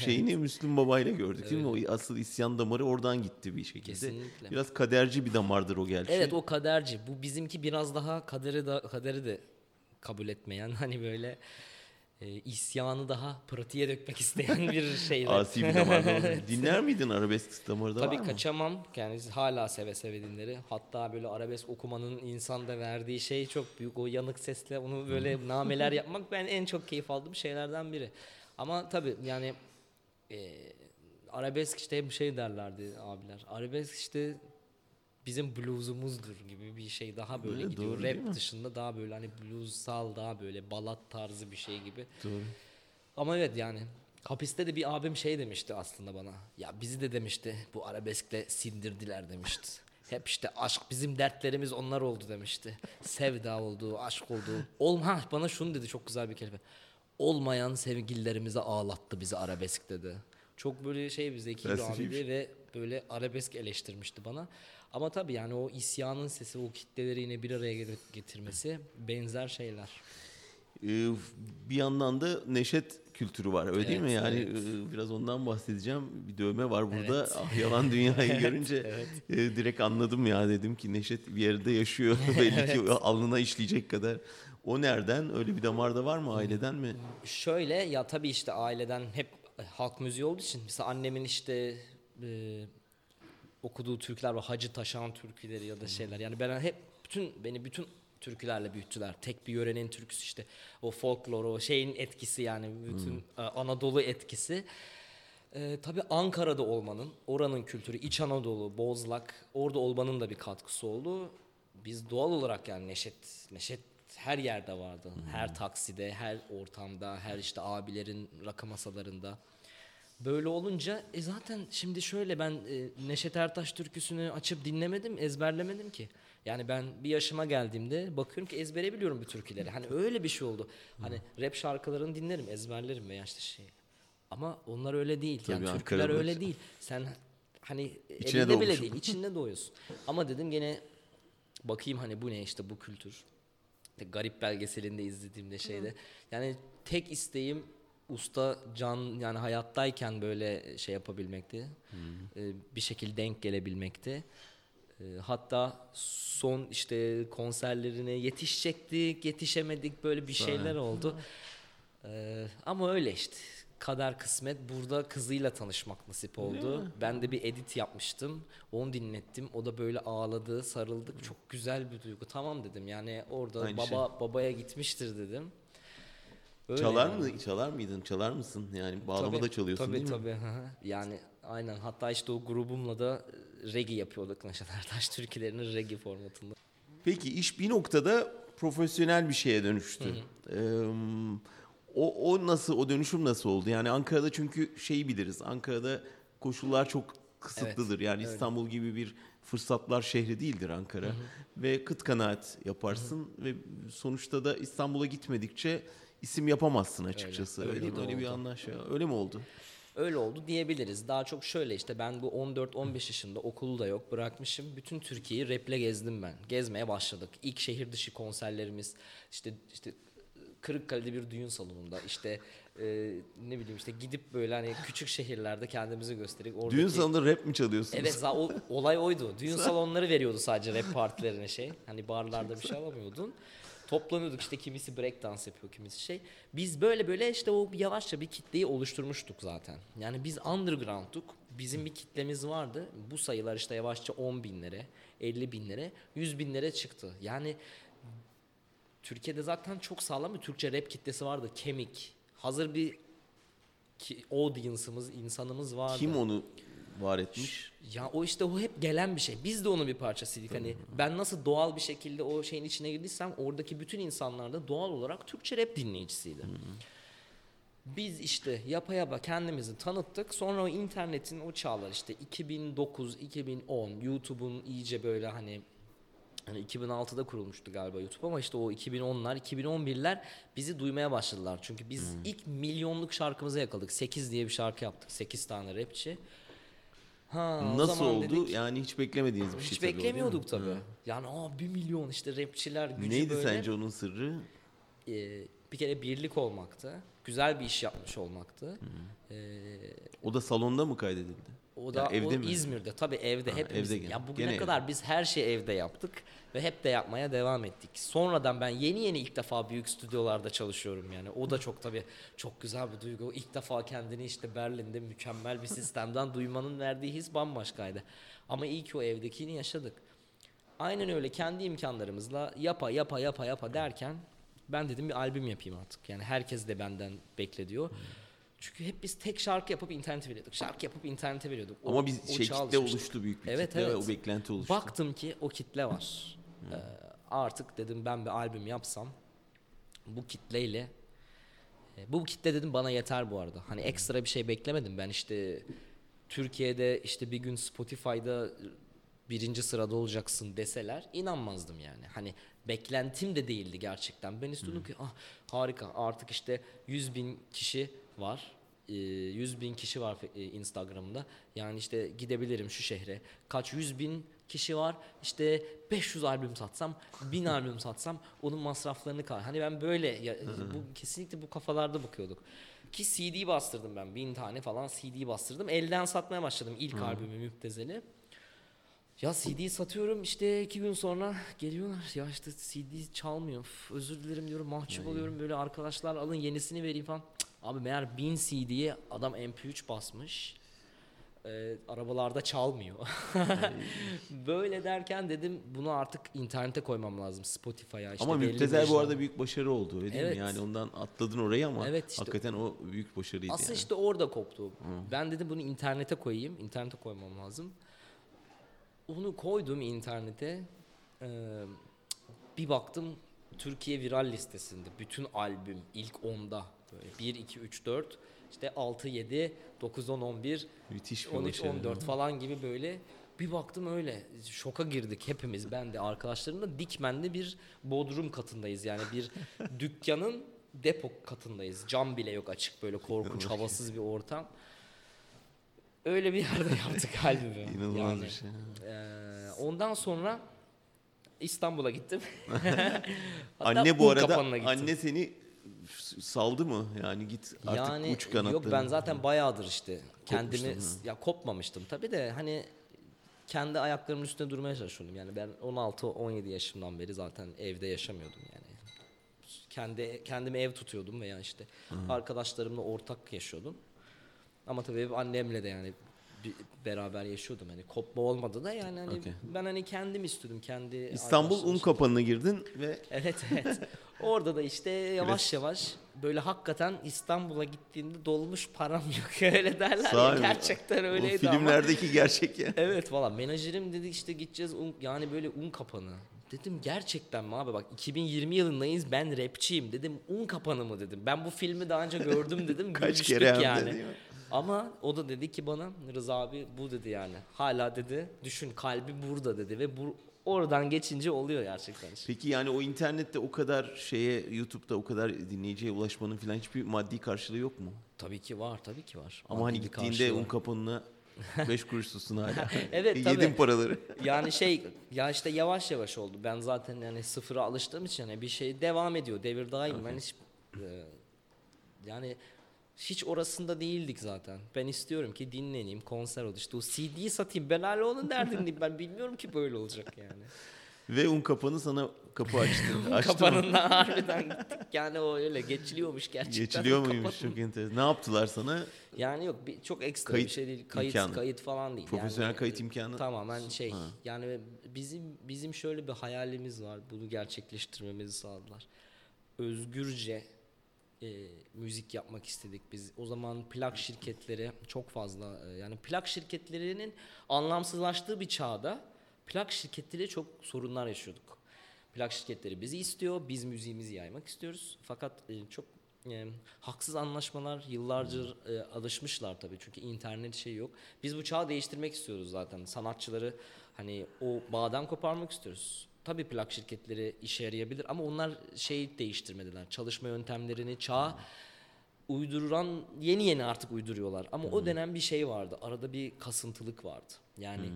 Speaker 1: şeyini Müslüm Baba ile gördük değil mi? O asıl isyan damarı oradan gitti bir şekilde.
Speaker 2: Kesinlikle.
Speaker 1: Biraz kaderci bir damardır o gerçi.
Speaker 2: Evet o kaderci. Bu bizimki biraz daha kaderi de kaderi de kabul etmeyen hani böyle e, isyanı daha pratiğe dökmek isteyen bir şey.
Speaker 1: Asi bir damar. doğru. Dinler miydin arabesk damarı da
Speaker 2: Tabii
Speaker 1: var mı?
Speaker 2: kaçamam. Yani hala seve seve dinleri. Hatta böyle arabesk okumanın insanda verdiği şey çok büyük. O yanık sesle onu böyle nameler yapmak ben en çok keyif aldığım şeylerden biri. Ama tabii yani e, arabesk işte hep şey derlerdi abiler. Arabesk işte bizim bluesumuzdur gibi bir şey daha böyle
Speaker 1: Evet,
Speaker 2: gidiyor.
Speaker 1: doğru?
Speaker 2: Rap dışında daha böyle hani bluesal daha böyle balat tarzı bir şey gibi.
Speaker 1: Doğru.
Speaker 2: Ama evet yani hapiste de bir abim şey demişti aslında bana. Ya bizi de demişti bu arabeskle sindirdiler demişti. Hep işte aşk bizim dertlerimiz onlar oldu demişti. Sevda oldu, aşk oldu. Olma bana şunu dedi çok güzel bir kelime. Olmayan sevgililerimize ağlattı bizi arabesk dedi. Çok böyle şey bir zeki bir abiydi ve böyle arabesk eleştirmişti bana. Ama tabii yani o isyanın sesi, o kitleleri yine bir araya get- getirmesi benzer şeyler.
Speaker 1: Ee, bir yandan da neşet kültürü var öyle değil mi?
Speaker 2: Evet,
Speaker 1: Yani
Speaker 2: evet.
Speaker 1: e, biraz ondan bahsedeceğim. Bir dövme var burada.
Speaker 2: Evet.
Speaker 1: Ah yalan dünyayı görünce e, direkt anladım ya dedim ki Neşet bir yerde yaşıyor. Belli ki alnına işleyecek kadar. O nereden? Öyle bir damarda var mı aileden mi?
Speaker 2: Şöyle ya tabii işte aileden hep e, halk müziği olduğu için mesela annemin işte e, okuduğu türküler var. Hacı Taşan türküleri ya da şeyler. Yani ben hep bütün beni bütün türkülerle büyüttüler. Tek bir yörenin türküsü işte o folklor o şeyin etkisi yani bütün e, Anadolu etkisi. E, tabii Ankara'da olmanın, oranın kültürü, İç Anadolu, Bozlak, orada olmanın da bir katkısı oldu. Biz doğal olarak yani Neşet, Neşet her yerde vardı. Her takside, her ortamda, her işte abilerin rakı masalarında. Böyle olunca e zaten şimdi şöyle ben e, Neşet Ertaş türküsünü açıp dinlemedim, ezberlemedim ki. Yani ben bir yaşıma geldiğimde bakıyorum ki ezbere biliyorum bu türküleri. Hani öyle bir şey oldu. Hani rap şarkılarını dinlerim, ezberlerim veya işte şey. Ama onlar öyle değil. yani
Speaker 1: Tabii
Speaker 2: türküler
Speaker 1: Ankara'da-
Speaker 2: öyle değil. Sen hani
Speaker 1: İçine
Speaker 2: elinde bile değil, içinde doğuyorsun. Ama dedim gene bakayım hani bu ne işte bu kültür. Garip belgeselinde izlediğimde şeyde. Yani tek isteğim usta can yani hayattayken böyle şey yapabilmekti. Ee, bir şekilde denk gelebilmekti. Ee, hatta son işte konserlerine yetişecektik, yetişemedik böyle bir şeyler oldu. Ee, ama öyle işte. Kader kısmet burada kızıyla tanışmak nasip oldu. Ben de bir edit yapmıştım. Onu dinlettim. O da böyle ağladı, sarıldık. Çok güzel bir duygu. Tamam dedim. Yani orada
Speaker 1: Aynı
Speaker 2: baba
Speaker 1: şey.
Speaker 2: babaya gitmiştir dedim. Öyle
Speaker 1: çalar
Speaker 2: yani.
Speaker 1: mı? Çalar mıydın? Çalar mısın? Yani bağlama
Speaker 2: Tabii,
Speaker 1: da çalıyorsun
Speaker 2: tabii,
Speaker 1: değil mi?
Speaker 2: tabii, hı hı. Yani aynen. Hatta işte o grubumla da e, reggae yapıyorduk Neşet Ertaş türkülerini reggae formatında.
Speaker 1: Peki iş bir noktada profesyonel bir şeye dönüştü. Ee, o, o nasıl, o dönüşüm nasıl oldu? Yani Ankara'da çünkü şeyi biliriz. Ankara'da koşullar çok kısıtlıdır. yani İstanbul gibi bir fırsatlar şehri değildir Ankara. Ve kıt kanaat yaparsın ve sonuçta da İstanbul'a gitmedikçe isim yapamazsın açıkçası.
Speaker 2: Öyle,
Speaker 1: Öyle,
Speaker 2: öyle
Speaker 1: mi? Öyle bir
Speaker 2: oldu.
Speaker 1: anlaşma. Öyle mi oldu?
Speaker 2: Öyle oldu diyebiliriz. Daha çok şöyle işte ben bu 14-15 yaşında okulu da yok bırakmışım. Bütün Türkiye'yi raple gezdim ben. Gezmeye başladık. İlk şehir dışı konserlerimiz işte işte Kırıkkale'de bir düğün salonunda işte e, ne bileyim işte gidip böyle hani küçük şehirlerde kendimizi gösterip oradaki
Speaker 1: Düğün salonunda rap mi çalıyorsunuz?
Speaker 2: Evet o, olay oydu. Düğün salonları veriyordu sadece rap partilerine şey. Hani barlarda bir şey alamıyordun. Toplanıyorduk işte kimisi break dans yapıyor kimisi şey. Biz böyle böyle işte o yavaşça bir kitleyi oluşturmuştuk zaten. Yani biz underground'tuk. Bizim bir kitlemiz vardı. Bu sayılar işte yavaşça 10 binlere, 50 binlere, 100 binlere çıktı. Yani Türkiye'de zaten çok sağlam bir Türkçe rap kitlesi vardı. Kemik. Hazır bir ki, audience'ımız, insanımız vardı.
Speaker 1: Kim onu var etmiş.
Speaker 2: Ya o işte o hep gelen bir şey. Biz de onun bir parçasıydık. Hani ben nasıl doğal bir şekilde o şeyin içine girdiysem oradaki bütün insanlar da doğal olarak Türkçe rap dinleyicisiydi. Biz işte yapa yapa kendimizi tanıttık. Sonra o internetin o çağlar işte 2009, 2010 YouTube'un iyice böyle hani Hani 2006'da kurulmuştu galiba YouTube ama işte o 2010'lar, 2011'ler bizi duymaya başladılar. Çünkü biz ilk milyonluk şarkımıza yakaladık. 8 diye bir şarkı yaptık. 8 tane rapçi. Ha, o
Speaker 1: Nasıl
Speaker 2: zaman
Speaker 1: oldu?
Speaker 2: dedik-
Speaker 1: Yani hiç beklemediğiniz bir şey
Speaker 2: hiç
Speaker 1: tabii o, değil mi?
Speaker 2: beklemiyorduk tabii.
Speaker 1: Ha.
Speaker 2: Yani aa 1 milyon işte rapçiler gücü
Speaker 1: Neydi
Speaker 2: böyle.
Speaker 1: sence onun sırrı?
Speaker 2: Ee, bir kere birlik olmaktı. Güzel bir iş yapmış olmaktı. Ee,
Speaker 1: O da salonda mı kaydedildi?
Speaker 2: O da
Speaker 1: Yani evde
Speaker 2: o
Speaker 1: mi?
Speaker 2: İzmir'de tabii evde
Speaker 1: Ha,
Speaker 2: hepimiz.
Speaker 1: evde gene.
Speaker 2: ya bugüne
Speaker 1: Gene
Speaker 2: kadar biz her şeyi evde yaptık ve hep de yapmaya devam ettik. Sonradan ben yeni yeni ilk defa büyük stüdyolarda çalışıyorum yani. O da çok tabii çok güzel bir duygu. İlk defa kendini işte Berlin'de mükemmel bir sistemden duymanın verdiği his bambaşkaydı. Ama iyi ki o evdekini yaşadık. Aynen öyle kendi imkanlarımızla yapa yapa yapa yapa derken ben dedim bir albüm yapayım artık. Yani herkes de benden beklediyor. Çünkü hep biz tek şarkı yapıp internete veriyorduk. Şarkı yapıp internete veriyorduk. O-
Speaker 1: Ama biz
Speaker 2: o
Speaker 1: şey kitle oluştu büyük bir
Speaker 2: Evet,
Speaker 1: kitle
Speaker 2: evet.
Speaker 1: ve o beklenti oluştu.
Speaker 2: Baktım ki o kitle var. Ee, artık dedim ben bir albüm yapsam bu kitleyle e, bu kitle dedim bana yeter bu arada. Hani ekstra bir şey beklemedim. Ben işte Türkiye'de işte bir gün Spotify'da birinci sırada olacaksın deseler inanmazdım yani. Hani beklentim de değildi gerçekten. Ben istiyordum ki ah harika artık işte 100 bin kişi var. Ee, 100 bin kişi var e, Instagram'da. Yani işte gidebilirim şu şehre. Kaç yüz bin kişi var. İşte 500 albüm satsam, 1000 albüm satsam onun masraflarını kal. Hani ben böyle ya, bu kesinlikle bu kafalarda bakıyorduk. Ki CD bastırdım ben. Bin tane falan CD bastırdım. Elden satmaya başladım ilk albümü Müptezeli. Ya CD satıyorum işte iki gün sonra geliyorlar ya işte CD çalmıyor. Özür dilerim diyorum mahcup oluyorum böyle arkadaşlar alın yenisini vereyim falan. Cık, Abi meğer 1000 CD'ye adam MP3 basmış. Ee, arabalarda çalmıyor. böyle derken dedim bunu artık internete koymam lazım Spotify'a. işte
Speaker 1: ama Müptezel bu arada büyük başarı oldu öyle değil
Speaker 2: Evet.
Speaker 1: mi? Yani ondan atladın orayı ama
Speaker 2: Evet işte-
Speaker 1: hakikaten o büyük başarıydı
Speaker 2: Aslında
Speaker 1: yani.
Speaker 2: işte orada koptu. Ben dedim bunu internete koyayım. İnternete koymam lazım. Onu koydum internete. Ee, bir baktım Türkiye viral listesinde. Bütün albüm ilk 10'da. Böyle 1, 2, 3, 4. işte 6, 7, 9, 10, 11,
Speaker 1: Müthiş bir
Speaker 2: 13,
Speaker 1: başarı.
Speaker 2: 14 falan gibi böyle. Bir baktım öyle. Şoka girdik hepimiz. Ben de arkadaşlarım da Dikmen'de bir bodrum katındayız. Yani bir dükkanın depo katındayız. Cam bile yok açık böyle korkunç havasız bir ortam. Öyle bir yerde yaptık albümü.
Speaker 1: İnanılmaz
Speaker 2: yani.
Speaker 1: bir şey.
Speaker 2: Ee, ondan sonra İstanbul'a gittim.
Speaker 1: Anne bu arada anne seni saldı mı? Yani git artık
Speaker 2: yani
Speaker 1: uç kanatlarını.
Speaker 2: yok ben zaten bayağıdır işte kendimi ya kopmamıştım tabii de hani kendi ayaklarımın üstünde durmaya çalışıyordum. Yani ben 16-17 yaşımdan beri zaten evde yaşamıyordum yani. Kendi kendime ev tutuyordum veya işte arkadaşlarımla ortak yaşıyordum. Ama tabii hep annemle de yani beraber yaşıyordum. Hani kopma olmadı da yani hani
Speaker 1: Okey.
Speaker 2: ben hani kendim istiyordum kendi
Speaker 1: İstanbul un kapanına girdin ve
Speaker 2: Evet evet. Orada da işte yavaş yavaş böyle hakikaten İstanbul'a gittiğimde dolmuş param yok öyle derler ya.
Speaker 1: Mi?
Speaker 2: Gerçekten öyleydi ama.
Speaker 1: filmlerdeki gerçek ya.
Speaker 2: Evet valla menajerim dedi işte gideceğiz un, yani böyle un kapanı. Dedim gerçekten mi abi bak 2020 yılındayız ben rapçiyim dedim un kapanı mı dedim. Ben bu filmi daha önce gördüm dedim.
Speaker 1: Kaç kere
Speaker 2: yani.
Speaker 1: mi?
Speaker 2: Ama o da dedi ki bana Rıza abi bu dedi yani. Hala dedi düşün kalbi burada dedi ve bu oradan geçince oluyor gerçekten.
Speaker 1: Peki yani o internette o kadar şeye YouTube'da o kadar dinleyiciye ulaşmanın falan hiçbir maddi karşılığı yok mu?
Speaker 2: Tabii ki var tabii ki var.
Speaker 1: Ama
Speaker 2: Maddi
Speaker 1: hani gittiğinde un kapanına 5 kuruş tutsun hala.
Speaker 2: Evet, tabii.
Speaker 1: paraları.
Speaker 2: Yani şey ya işte yavaş yavaş oldu. Ben zaten yani sıfıra alıştığım için hani bir şey devam ediyor. Devir daim. Ben hiç e, yani hiç orasında değildik zaten. Ben istiyorum ki dinleneyim, konser olur. İşte o CD'yi satayım. Ben hala onun derdindeyim. Ben bilmiyorum ki böyle olacak yani.
Speaker 1: Ve un kapanı sana kapı açtı. Açtı?
Speaker 2: Kapanından harbiden gittik. Yani o öyle geçiliyormuş gerçekten.
Speaker 1: Geçiliyor muymuş çok enteresan. Ne yaptılar sana?
Speaker 2: Yani yok bir, çok ekstra
Speaker 1: Kayıt
Speaker 2: bir şey değil. Kayıt
Speaker 1: imkanı.
Speaker 2: kayıt falan değil.
Speaker 1: Profesyonel
Speaker 2: Yani,
Speaker 1: kayıt imkanı.
Speaker 2: Tamamen şey.
Speaker 1: Ha.
Speaker 2: Yani bizim bizim şöyle bir hayalimiz var. Bunu gerçekleştirmemizi sağladılar. Özgürce e, müzik yapmak istedik biz. O zaman plak şirketleri çok fazla e, yani plak şirketlerinin anlamsızlaştığı bir çağda plak şirketleri çok sorunlar yaşıyorduk. Plak şirketleri bizi istiyor, biz müziğimizi yaymak istiyoruz. Fakat e, çok e, haksız anlaşmalar yıllarca e, alışmışlar tabii çünkü internet şey yok. Biz bu çağı değiştirmek istiyoruz zaten. Sanatçıları hani o bağdan koparmak istiyoruz. Tabii plak şirketleri işe yarayabilir ama onlar şey değiştirmediler. Çalışma yöntemlerini çağa uyduran yeni yeni artık uyduruyorlar. Ama o dönem bir şey vardı. Arada bir kasıntılık vardı. Yani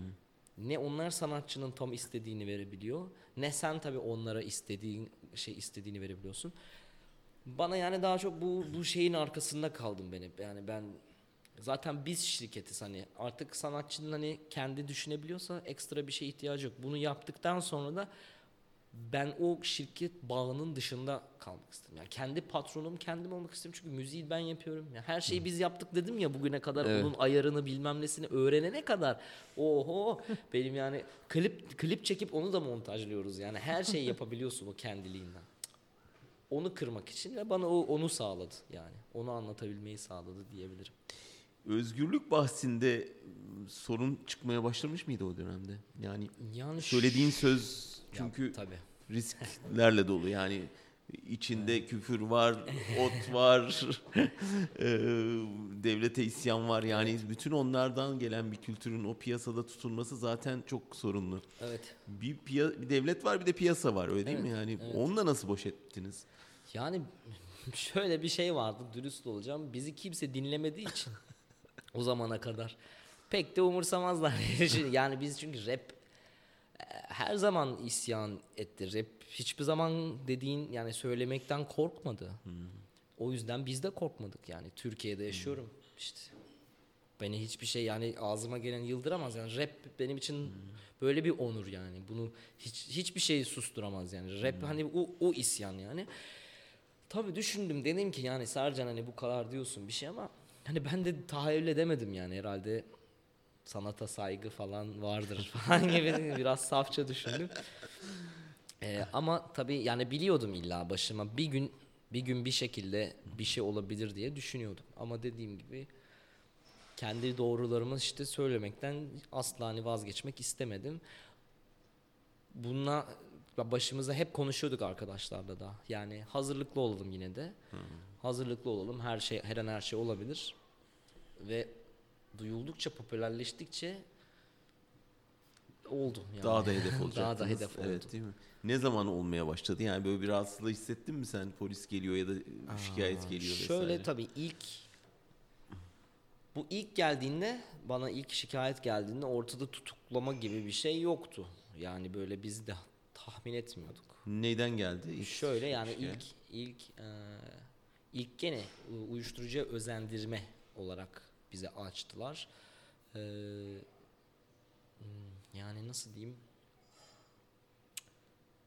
Speaker 2: ne onlar sanatçının tam istediğini verebiliyor ne sen tabii onlara istediğin şey istediğini verebiliyorsun. Bana yani daha çok bu bu şeyin arkasında kaldım ben hep. Yani ben zaten biz şirketiz hani artık sanatçının hani kendi düşünebiliyorsa ekstra bir şeye ihtiyacı yok. Bunu yaptıktan sonra da ben o şirket bağının dışında kalmak istedim. Yani kendi patronum kendim olmak istedim çünkü müziği ben yapıyorum. Yani her şeyi biz yaptık dedim ya bugüne kadar
Speaker 1: Evet.
Speaker 2: onun ayarını bilmem nesini öğrenene kadar. Oho benim yani klip klip çekip onu da montajlıyoruz. Yani her şeyi yapabiliyorsun o kendiliğinden. Onu kırmak için ve bana o onu sağladı yani. Onu anlatabilmeyi sağladı diyebilirim.
Speaker 1: Özgürlük bahsinde m, sorun çıkmaya başlamış mıydı o dönemde? Yani
Speaker 2: Yani
Speaker 1: söylediğin söz
Speaker 2: Ya,
Speaker 1: çünkü
Speaker 2: tabii.
Speaker 1: risklerle dolu. Yani içinde küfür var, ot var, devlete isyan var. Yani bütün onlardan gelen bir kültürün o piyasada tutulması zaten çok sorunlu.
Speaker 2: Evet.
Speaker 1: Bir, piya- bir devlet var bir de piyasa var öyle değil mi?
Speaker 2: Evet,
Speaker 1: Yani
Speaker 2: evet.
Speaker 1: onunla nasıl boş ettiniz?
Speaker 2: Yani şöyle bir şey vardı dürüst olacağım. Bizi kimse dinlemediği için o zamana kadar pek de umursamazlar. yani biz çünkü rap e, her zaman isyan etti. Rap hiçbir zaman dediğin yani söylemekten korkmadı. O yüzden biz de korkmadık yani. Türkiye'de yaşıyorum işte. Beni hiçbir şey yani ağzıma gelen yıldıramaz yani rap benim için böyle bir onur yani. Bunu hiç hiçbir şey susturamaz yani. Rap hani o, o isyan yani. Tabii düşündüm dedim ki yani Sercan hani bu kadar diyorsun bir şey ama hani ben de tahayyül edemedim yani herhalde sanata saygı falan vardır falan gibi biraz safça düşündüm. Ee, ama tabii yani biliyordum illa başıma bir gün bir gün bir şekilde bir şey olabilir diye düşünüyordum. Ama dediğim gibi kendi doğrularımı işte söylemekten asla hani vazgeçmek istemedim. Bununla başımıza hep konuşuyorduk arkadaşlarla da. Yani hazırlıklı olalım yine de. Hazırlıklı olalım. Her şey her an her şey olabilir. Ve duyuldukça popülerleştikçe oldu yani.
Speaker 1: Daha da hedef olacaktınız.
Speaker 2: Daha da hedef oldu.
Speaker 1: Evet değil mi? Ne zaman olmaya başladı? Yani böyle bir rahatsızlığı hissettin mi sen? Polis geliyor ya da şikayet geliyor vesaire.
Speaker 2: Şöyle tabii ilk bu ilk geldiğinde bana ilk şikayet geldiğinde ortada tutuklama gibi bir şey yoktu. Yani böyle biz de tahmin etmiyorduk.
Speaker 1: Neyden geldi? İlk
Speaker 2: Şöyle yani
Speaker 1: şikayet.
Speaker 2: ilk ilk e, ilk gene uyuşturucuya özendirme olarak bize açtılar. E, hmm, yani nasıl diyeyim?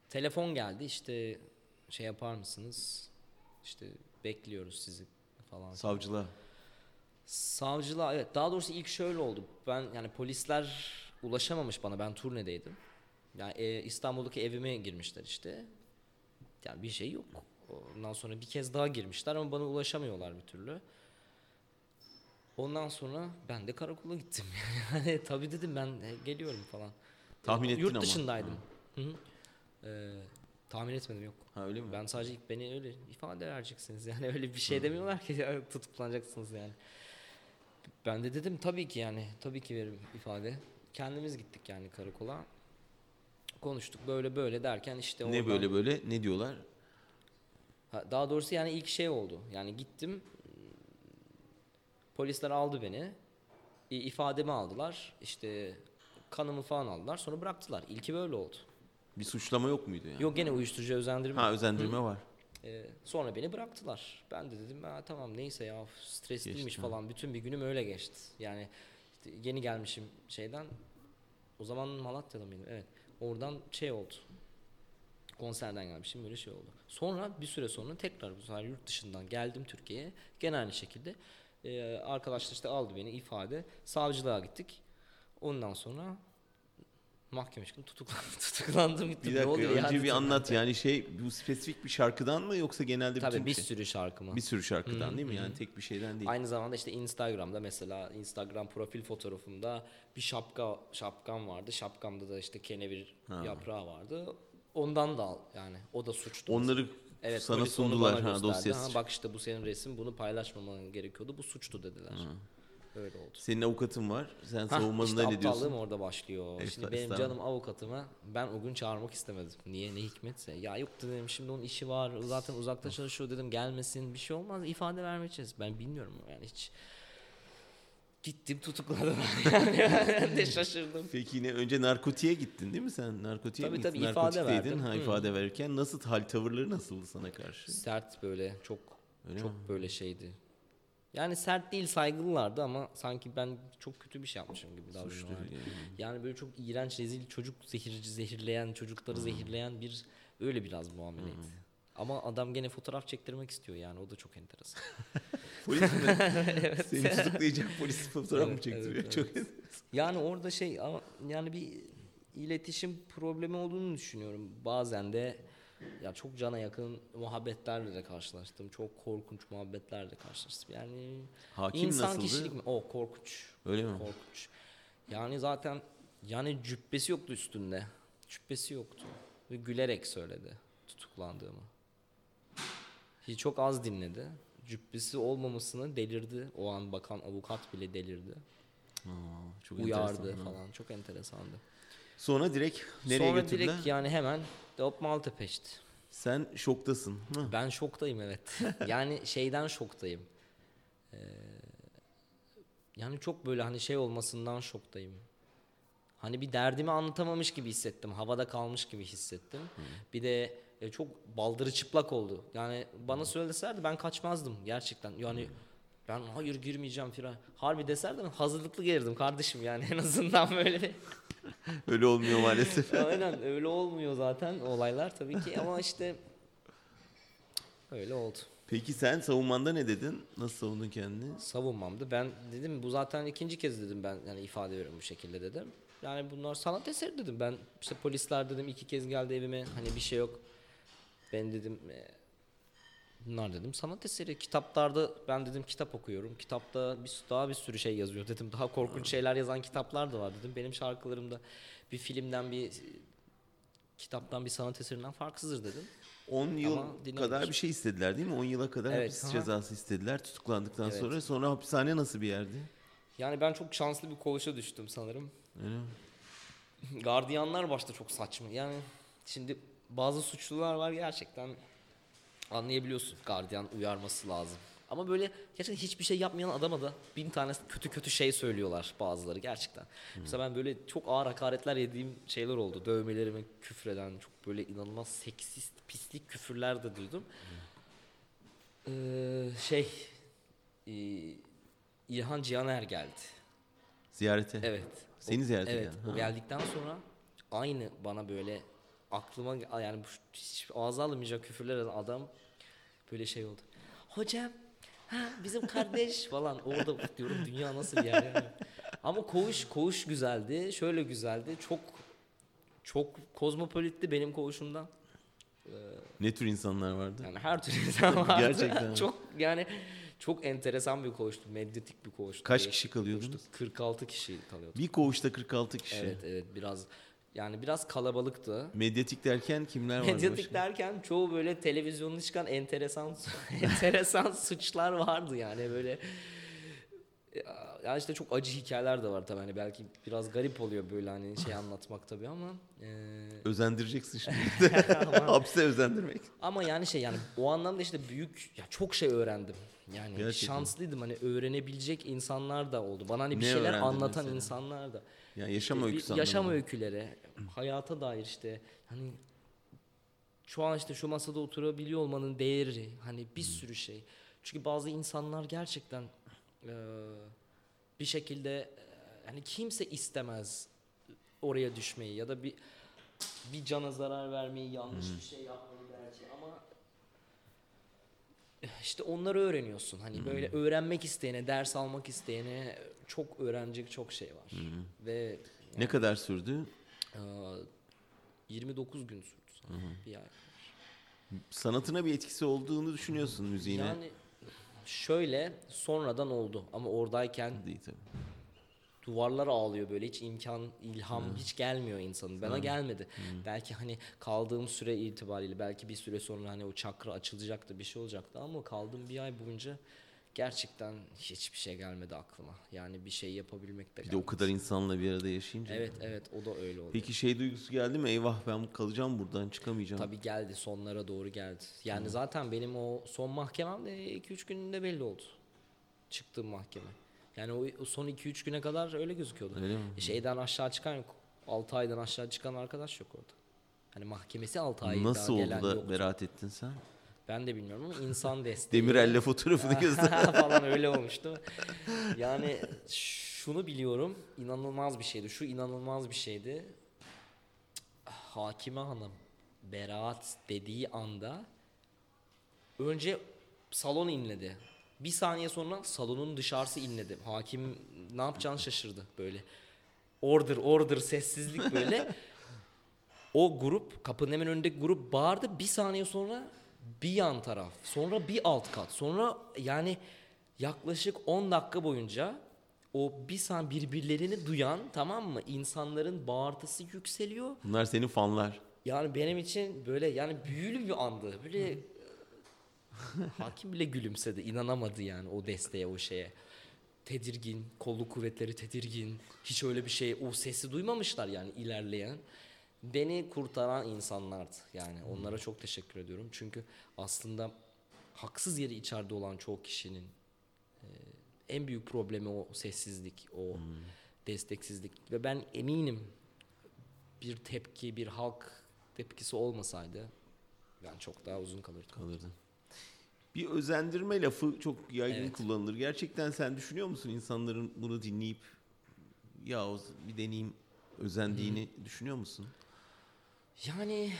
Speaker 2: Telefon geldi işte şey yapar mısınız? İşte bekliyoruz sizi falan.
Speaker 1: Savcılığa.
Speaker 2: Savcılığa evet daha doğrusu ilk şöyle oldu. Ben yani polisler ulaşamamış bana ben turnedeydim. Yani e, İstanbul'daki evime girmişler işte. Yani bir şey yok. Ondan sonra bir kez daha girmişler ama bana ulaşamıyorlar bir türlü. Ondan sonra ben de karakola gittim. Yani tabii dedim ben e, geliyorum falan.
Speaker 1: Tahmin ettin
Speaker 2: Yurt
Speaker 1: ama.
Speaker 2: dışındaydım. Hı hı. Ee, tahmin etmedim yok.
Speaker 1: Ha öyle mi?
Speaker 2: Ben sadece ilk beni öyle ifade vereceksiniz yani öyle bir şey demiyorlar ki tutuklanacaksınız yani. Ben de dedim tabii ki yani tabii ki veririm ifade. Kendimiz gittik yani karakola. Konuştuk böyle böyle derken işte
Speaker 1: ne
Speaker 2: oradan-
Speaker 1: böyle böyle? Ne diyorlar?
Speaker 2: Ha, daha doğrusu yani ilk şey oldu. Yani gittim polisler aldı beni. ifademi aldılar. İşte kanımı falan aldılar. Sonra bıraktılar. İlki böyle oldu.
Speaker 1: Bir suçlama yok muydu yani?
Speaker 2: Yok gene uyuşturucu özendirme.
Speaker 1: Ha özendirme var.
Speaker 2: Ee, sonra beni bıraktılar. Ben de dedim ha, tamam neyse ya stresliymiş
Speaker 1: Geçti,
Speaker 2: falan. Bütün bir günüm öyle geçti. Yani işte yeni gelmişim şeyden. O zaman Malatya'da mıydım? Evet. Oradan şey oldu. Konserden gelmişim böyle şey oldu. Sonra bir süre sonra tekrar bu sefer yurt dışından geldim Türkiye'ye. Gene aynı şekilde. Ee, arkadaşlar işte aldı beni ifade. Savcılığa gittik. Ondan sonra Mahkeme çıktım tutuklandım. tutuklandım gittim.
Speaker 1: Bir
Speaker 2: ne
Speaker 1: dakika
Speaker 2: oluyor
Speaker 1: önce
Speaker 2: ya?
Speaker 1: bir anlat yani şey bu spesifik bir şarkıdan mı yoksa genelde
Speaker 2: Tabii
Speaker 1: bütün
Speaker 2: bir
Speaker 1: şey?
Speaker 2: sürü şarkımı.
Speaker 1: bir sürü şarkıdan değil mi? Yani tek bir şeyden değil.
Speaker 2: Aynı zamanda işte Instagram'da mesela Instagram profil fotoğrafımda bir şapka şapkam vardı. Şapkamda da işte kenevir yaprağı vardı. Ondan da al yani o da suçtu.
Speaker 1: Onları
Speaker 2: Evet,
Speaker 1: sana sundular ha dosyası.
Speaker 2: Ha, bak işte bu senin resim bunu paylaşmaman gerekiyordu. Bu suçtu dediler. Öyle oldu.
Speaker 1: Senin avukatın var. Sen
Speaker 2: Hah,
Speaker 1: savunmanında
Speaker 2: işte
Speaker 1: ne diyorsun?
Speaker 2: aptallığım orada başlıyor.
Speaker 1: Esta-
Speaker 2: Şimdi benim canım avukatımı ben o gün çağırmak istemedim. Niye ne hikmetse. Ya yok dedim şimdi onun işi var zaten uzakta çalışıyor dedim gelmesin bir şey olmaz ifade vermeyeceğiz. Ben bilmiyorum yani hiç. Gittim tutukladım yani ben de şaşırdım.
Speaker 1: Peki yine önce narkotiğe gittin değil mi sen? Narkotiğe
Speaker 2: Tabii,
Speaker 1: mi
Speaker 2: tabii,
Speaker 1: gittin?
Speaker 2: ifade verdim.
Speaker 1: Ha, ifade verirken nasıl hal tavırları nasıldı sana karşı?
Speaker 2: Sert böyle çok
Speaker 1: Öyle
Speaker 2: çok
Speaker 1: mi?
Speaker 2: böyle şeydi. Yani sert değil saygılılardı ama sanki ben çok kötü bir şey yapmışım gibi davranıyorlardı.
Speaker 1: yani.
Speaker 2: Yani böyle çok iğrenç rezil çocuk zehirci zehirleyen çocukları zehirleyen bir öyle biraz muameleydi. Ama adam gene fotoğraf çektirmek istiyor yani o da çok enteresan.
Speaker 1: Polis mi? Seni tutuklayacak polis fotoğraf mı
Speaker 2: Evet,
Speaker 1: çektiriyor?
Speaker 2: evet,
Speaker 1: Çok
Speaker 2: Yani orada şey ama yani bir iletişim problemi olduğunu düşünüyorum. Bazen de ya çok cana yakın muhabbetlerle de karşılaştım. Çok korkunç muhabbetlerle karşılaştım. Yani
Speaker 1: Hakim
Speaker 2: insan
Speaker 1: nasıldı?
Speaker 2: kişilik mi? O korkunç.
Speaker 1: Öyle mi?
Speaker 2: Korkunç. Yani zaten yani cübbesi yoktu üstünde. Cübbesi yoktu. Ve gülerek söyledi tutuklandığımı. Hiç çok az dinledi. Cübbesi olmamasını delirdi. O an bakan avukat bile delirdi.
Speaker 1: Aa, çok
Speaker 2: Uyardı
Speaker 1: enteresan.
Speaker 2: falan. Çok enteresandı.
Speaker 1: Sonra direkt nereye
Speaker 2: Sonra
Speaker 1: götürdüler?
Speaker 2: direkt yani hemen Dop Maltepe'şti.
Speaker 1: Sen şoktasın. Hı.
Speaker 2: Ben şoktayım evet. yani şeyden şoktayım. Ee, yani çok böyle hani şey olmasından şoktayım. Hani bir derdimi anlatamamış gibi hissettim. Havada kalmış gibi hissettim. Bir de e, çok baldırı çıplak oldu. Yani bana söyleselerdi ben kaçmazdım gerçekten. Yani ben hayır girmeyeceğim filan. Harbi deserdi ben hazırlıklı gelirdim kardeşim yani en azından böyle bir
Speaker 1: Öyle olmuyor maalesef.
Speaker 2: Aynen öyle olmuyor zaten olaylar tabii ki ama işte öyle oldu.
Speaker 1: Peki sen savunmanda ne dedin? Nasıl savundun kendini?
Speaker 2: Savunmamdı. Ben dedim bu zaten ikinci kez dedim ben yani ifade veriyorum bu şekilde dedim. Yani bunlar sanat eseri dedim. Ben işte polisler dedim iki kez geldi evime hani bir şey yok. Ben dedim e, bunlar dedim sanat eseri. Kitaplarda ben dedim kitap okuyorum. Kitapta bir daha bir sürü şey yazıyor dedim. Daha korkunç şeyler yazan kitaplar da var dedim. Benim şarkılarımda bir filmden bir kitaptan bir sanat eserinden farksızdır dedim.
Speaker 1: 10 yıl
Speaker 2: Ama
Speaker 1: kadar bir şey istediler değil mi? 10 yıla kadar
Speaker 2: Evet,
Speaker 1: hapis cezası istediler tutuklandıktan
Speaker 2: Evet.
Speaker 1: sonra. Sonra hapishane nasıl bir yerdi?
Speaker 2: Yani ben çok şanslı bir koğuşa düştüm sanırım.
Speaker 1: Öyle?
Speaker 2: Gardiyanlar başta çok saçma. Yani şimdi bazı suçlular var gerçekten anlayabiliyorsun. Gardiyan uyarması lazım. Ama böyle gerçekten hiçbir şey yapmayan adama da bin tane kötü kötü şey söylüyorlar bazıları gerçekten. Mesela ben böyle çok ağır hakaretler yediğim şeyler oldu. Dövmelerime küfreden çok böyle inanılmaz seksist pislik küfürler de duydum. Ee, şey e, İlhan Cihaner geldi.
Speaker 1: Ziyarete.
Speaker 2: Evet.
Speaker 1: Seni ziyarete
Speaker 2: Evet.
Speaker 1: geldi,
Speaker 2: O geldikten sonra aynı bana böyle aklıma yani bu hiç ağza alınmayacak küfürler adam böyle şey oldu. Hocam ha bizim kardeş falan orada diyorum dünya nasıl bir yer yani. Ama koğuş koğuş güzeldi. Şöyle güzeldi. Çok çok kozmopolitti benim koğuşumda.
Speaker 1: Ne tür insanlar vardı?
Speaker 2: Yani her türlü insan vardı.
Speaker 1: Gerçekten
Speaker 2: çok yani çok enteresan bir koğuştu. Medyatik bir koğuştu.
Speaker 1: Kaç kişi kalıyordunuz?
Speaker 2: koğuştu. 46 kişi kalıyordu.
Speaker 1: Bir koğuşta 46 kişi.
Speaker 2: Evet evet biraz yani biraz kalabalıktı.
Speaker 1: Medyatik derken kimler vardı?
Speaker 2: Medyatik
Speaker 1: başka?
Speaker 2: derken çoğu böyle televizyonda çıkan enteresan enteresan suçlar vardı yani böyle ya yani işte çok acı hikayeler de var tabii hani belki biraz garip oluyor böyle hani şey anlatmak tabii ama eee,
Speaker 1: Özendireceksin şimdi. Hapse özendirmek.
Speaker 2: ama yani şey yani o anlamda işte büyük ya çok şey öğrendim. Yani
Speaker 1: Gerçekten.
Speaker 2: şanslıydım hani öğrenebilecek insanlar da oldu. Bana hani bir
Speaker 1: Ne
Speaker 2: şeyler anlatan
Speaker 1: mesela?
Speaker 2: insanlar da.
Speaker 1: Ya yaşam
Speaker 2: Bir
Speaker 1: öyküsü
Speaker 2: yaşam
Speaker 1: anlamında.
Speaker 2: öyküleri, hayata dair işte hani şu an işte şu masada oturabiliyor olmanın değeri, hani bir sürü şey. Çünkü bazı insanlar gerçekten eee, bir şekilde hani kimse istemez oraya düşmeyi ya da bir bir cana zarar vermeyi, yanlış bir şey yapmayı belki ama işte onları öğreniyorsun. Hani böyle öğrenmek isteyene, ders almak isteyene çok öğrenecek çok şey var. Ve
Speaker 1: Ne kadar sürdü?
Speaker 2: Ee, 29 gün sürdü sanırım. Bir ay.
Speaker 1: Sanatına bir etkisi olduğunu düşünüyorsun müziğine.
Speaker 2: Yani şöyle sonradan oldu ama oradayken
Speaker 1: Değil tabii.
Speaker 2: duvarlar ağlıyor böyle hiç imkan ilham hiç gelmiyor insanın bana gelmedi belki hani kaldığım süre itibariyle belki bir süre sonra hani o çakra açılacaktı bir şey olacaktı ama kaldığım bir ay boyunca gerçekten hiçbir şey gelmedi aklıma yani bir şey yapabilmek de
Speaker 1: Bir de o kadar insanla bir arada yaşayınca.
Speaker 2: evet evet o da öyle oldu
Speaker 1: Peki şey duygusu geldi mi? Eyvah ben kalacağım buradan çıkamayacağım.
Speaker 2: Tabii geldi sonlara doğru geldi. Yani zaten benim o son mahkemem de 2-3 gününde belli oldu. Çıktığım mahkeme. Yani o, son 2-3 güne kadar öyle gözüküyordu.
Speaker 1: Öyle mi?
Speaker 2: E, Şeyden aşağı çıkan yok. 6 aydan aşağı çıkan arkadaş yok orada. Hani mahkemesi 6 ay
Speaker 1: Nasıl
Speaker 2: daha gelen
Speaker 1: oldu da
Speaker 2: yoktu.
Speaker 1: beraat ettin sen?
Speaker 2: Ben de bilmiyorum ama insan desteği.
Speaker 1: Demirel'le fotoğrafını göster.
Speaker 2: falan öyle olmuştu. Yani şunu biliyorum inanılmaz bir şeydi. Şu inanılmaz bir şeydi. Hakime Hanım beraat dediği anda önce salon inledi. Bir saniye sonra salonun dışarısı inledi. Hakim ne yapacağını şaşırdı böyle. Order order sessizlik böyle. o grup kapının hemen önündeki grup bağırdı. Bir saniye sonra bir yan taraf. Sonra bir alt kat. Sonra yani yaklaşık 10 dakika boyunca o bir saniye birbirlerini duyan tamam mı? insanların bağırtısı yükseliyor.
Speaker 1: Bunlar senin fanlar.
Speaker 2: Yani benim için böyle yani büyülü bir andı. Böyle hakim bile gülümsedi. inanamadı yani o desteğe o şeye. Tedirgin, kolluk kuvvetleri tedirgin. Hiç öyle bir şey o sesi duymamışlar yani ilerleyen. Beni kurtaran insanlardı yani. Onlara çok teşekkür ediyorum. Çünkü aslında haksız yere içeride olan çoğu kişinin e, en büyük problemi o sessizlik, o desteksizlik ve ben eminim bir tepki, bir halk tepkisi olmasaydı ben çok daha uzun kalırdım.
Speaker 1: kalırdı. Bir özendirme lafı çok yaygın
Speaker 2: Evet.
Speaker 1: kullanılır. Gerçekten sen düşünüyor musun insanların bunu dinleyip ya bir deneyim özendiğini düşünüyor musun?
Speaker 2: Yani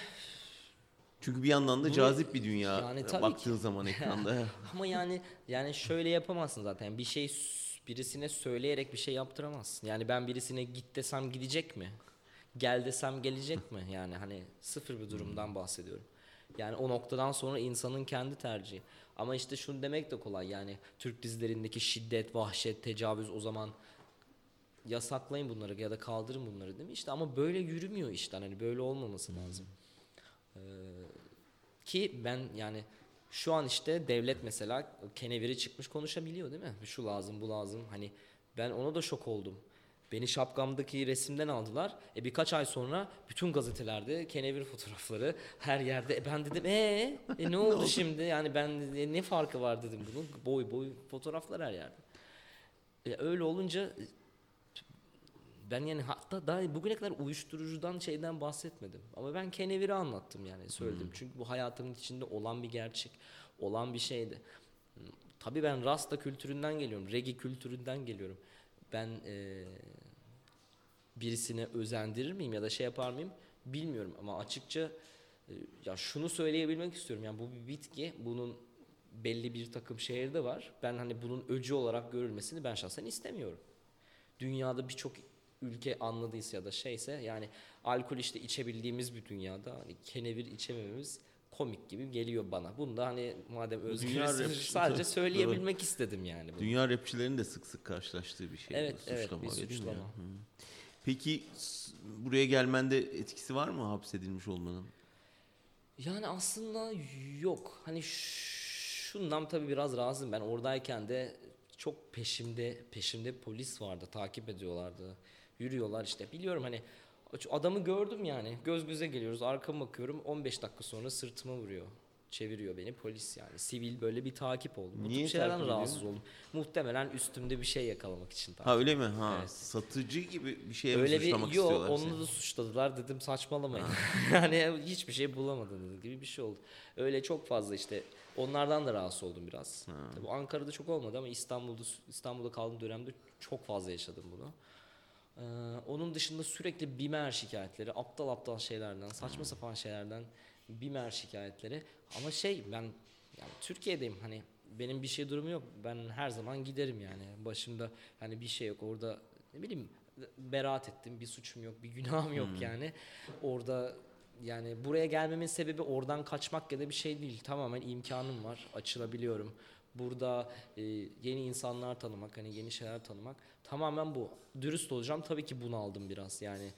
Speaker 1: Çünkü bir yandan da
Speaker 2: Bunu-
Speaker 1: cazip bir dünya
Speaker 2: yani
Speaker 1: baktığın zaman ekranda.
Speaker 2: ama yani yani şöyle yapamazsın zaten. Bir şey birisine söyleyerek bir şey yaptıramazsın. Yani ben birisine git desem gidecek mi? Gel desem gelecek mi? Yani hani sıfır bir durumdan bahsediyorum. Yani o noktadan sonra insanın kendi tercihi. Ama işte şunu demek de kolay. Yani Türk dizilerindeki şiddet, vahşet, tecavüz o zaman yasaklayın bunları ya da kaldırın bunları değil mi? İşte ama böyle yürümüyor işte. Hani böyle olmaması lazım. Ee, ki ben yani şu an işte devlet mesela keneviri çıkmış konuşabiliyor değil mi? Şu lazım bu lazım. Hani ben ona da şok oldum. Beni şapkamdaki resimden aldılar. E birkaç ay sonra bütün gazetelerde kenevir fotoğrafları her yerde. E ben dedim ee e ne oldu şimdi? Yani ben e, ne farkı var dedim bunun. Boy boy fotoğraflar her yerde. E öyle olunca ben yani hatta daha bugüne kadar uyuşturucudan şeyden bahsetmedim. Ama ben keneviri anlattım yani söyledim. Çünkü bu hayatımın içinde olan bir gerçek, olan bir şeydi. Hmm, Tabii ben Rasta kültüründen geliyorum, reggae kültüründen geliyorum. Ben eee, birisine özendirir miyim ya da şey yapar mıyım bilmiyorum ama açıkça e, ya şunu söyleyebilmek istiyorum. Yani bu bir bitki, bunun belli bir takım şehirde var. Ben hani bunun öcü olarak görülmesini ben şahsen istemiyorum dünyada birçok ülke anladıysa ya da şeyse yani alkol işte içebildiğimiz bir dünyada hani kenevir içemememiz komik gibi geliyor bana. Bunu da hani madem özgürsünüz sadece söyleyebilmek istedim yani bunu.
Speaker 1: Dünya rapçilerin de sık sık karşılaştığı bir şey.
Speaker 2: Evet,
Speaker 1: bu,
Speaker 2: evet,
Speaker 1: suçlama,
Speaker 2: bir suçlama.
Speaker 1: Peki buraya gelmende etkisi var mı hapsedilmiş olmanın?
Speaker 2: Yani aslında yok. Hani şundan tabii biraz razıyım. Ben oradayken de çok peşimde peşimde polis vardı. Takip ediyorlardı. Yürüyorlar işte. Biliyorum hani adamı gördüm yani. Göz göze geliyoruz. Arkama bakıyorum. 15 dakika sonra sırtıma vuruyor. Çeviriyor beni polis yani. Sivil böyle bir takip oldu. Bu
Speaker 1: Niye
Speaker 2: tip şeylerden
Speaker 1: ediyor?
Speaker 2: rahatsız oldum. Muhtemelen üstümde bir şey yakalamak için takip
Speaker 1: Ha öyle mi? Ha
Speaker 2: Evet.
Speaker 1: satıcı gibi bir şeye mi
Speaker 2: Öyle
Speaker 1: suçlamak
Speaker 2: bir yok
Speaker 1: istiyorlar
Speaker 2: onu
Speaker 1: seni?
Speaker 2: da suçladılar dedim saçmalamayın. yani hiçbir şey bulamadınız gibi bir şey oldu. Öyle çok fazla işte onlardan da rahatsız oldum biraz. Tabii Ankara'da çok olmadı ama İstanbul'da İstanbul'da kaldığım dönemde çok fazla yaşadım bunu. Ee, onun dışında sürekli bimer şikayetleri, aptal aptal şeylerden, saçma sapan şeylerden bimer şikayetleri. Ama şey ben yani Türkiye'deyim hani benim bir şey durumu yok. Ben her zaman giderim yani. Başımda hani bir şey yok orada ne bileyim beraat ettim. Bir suçum yok, bir günahım yok yani. Orada yani buraya gelmemin sebebi oradan kaçmak ya da bir şey değil. Tamamen imkanım var. Açılabiliyorum. Burada e, yeni insanlar tanımak, hani yeni şeyler tanımak. Tamamen bu. Dürüst olacağım. Tabii ki bunu aldım biraz. Yani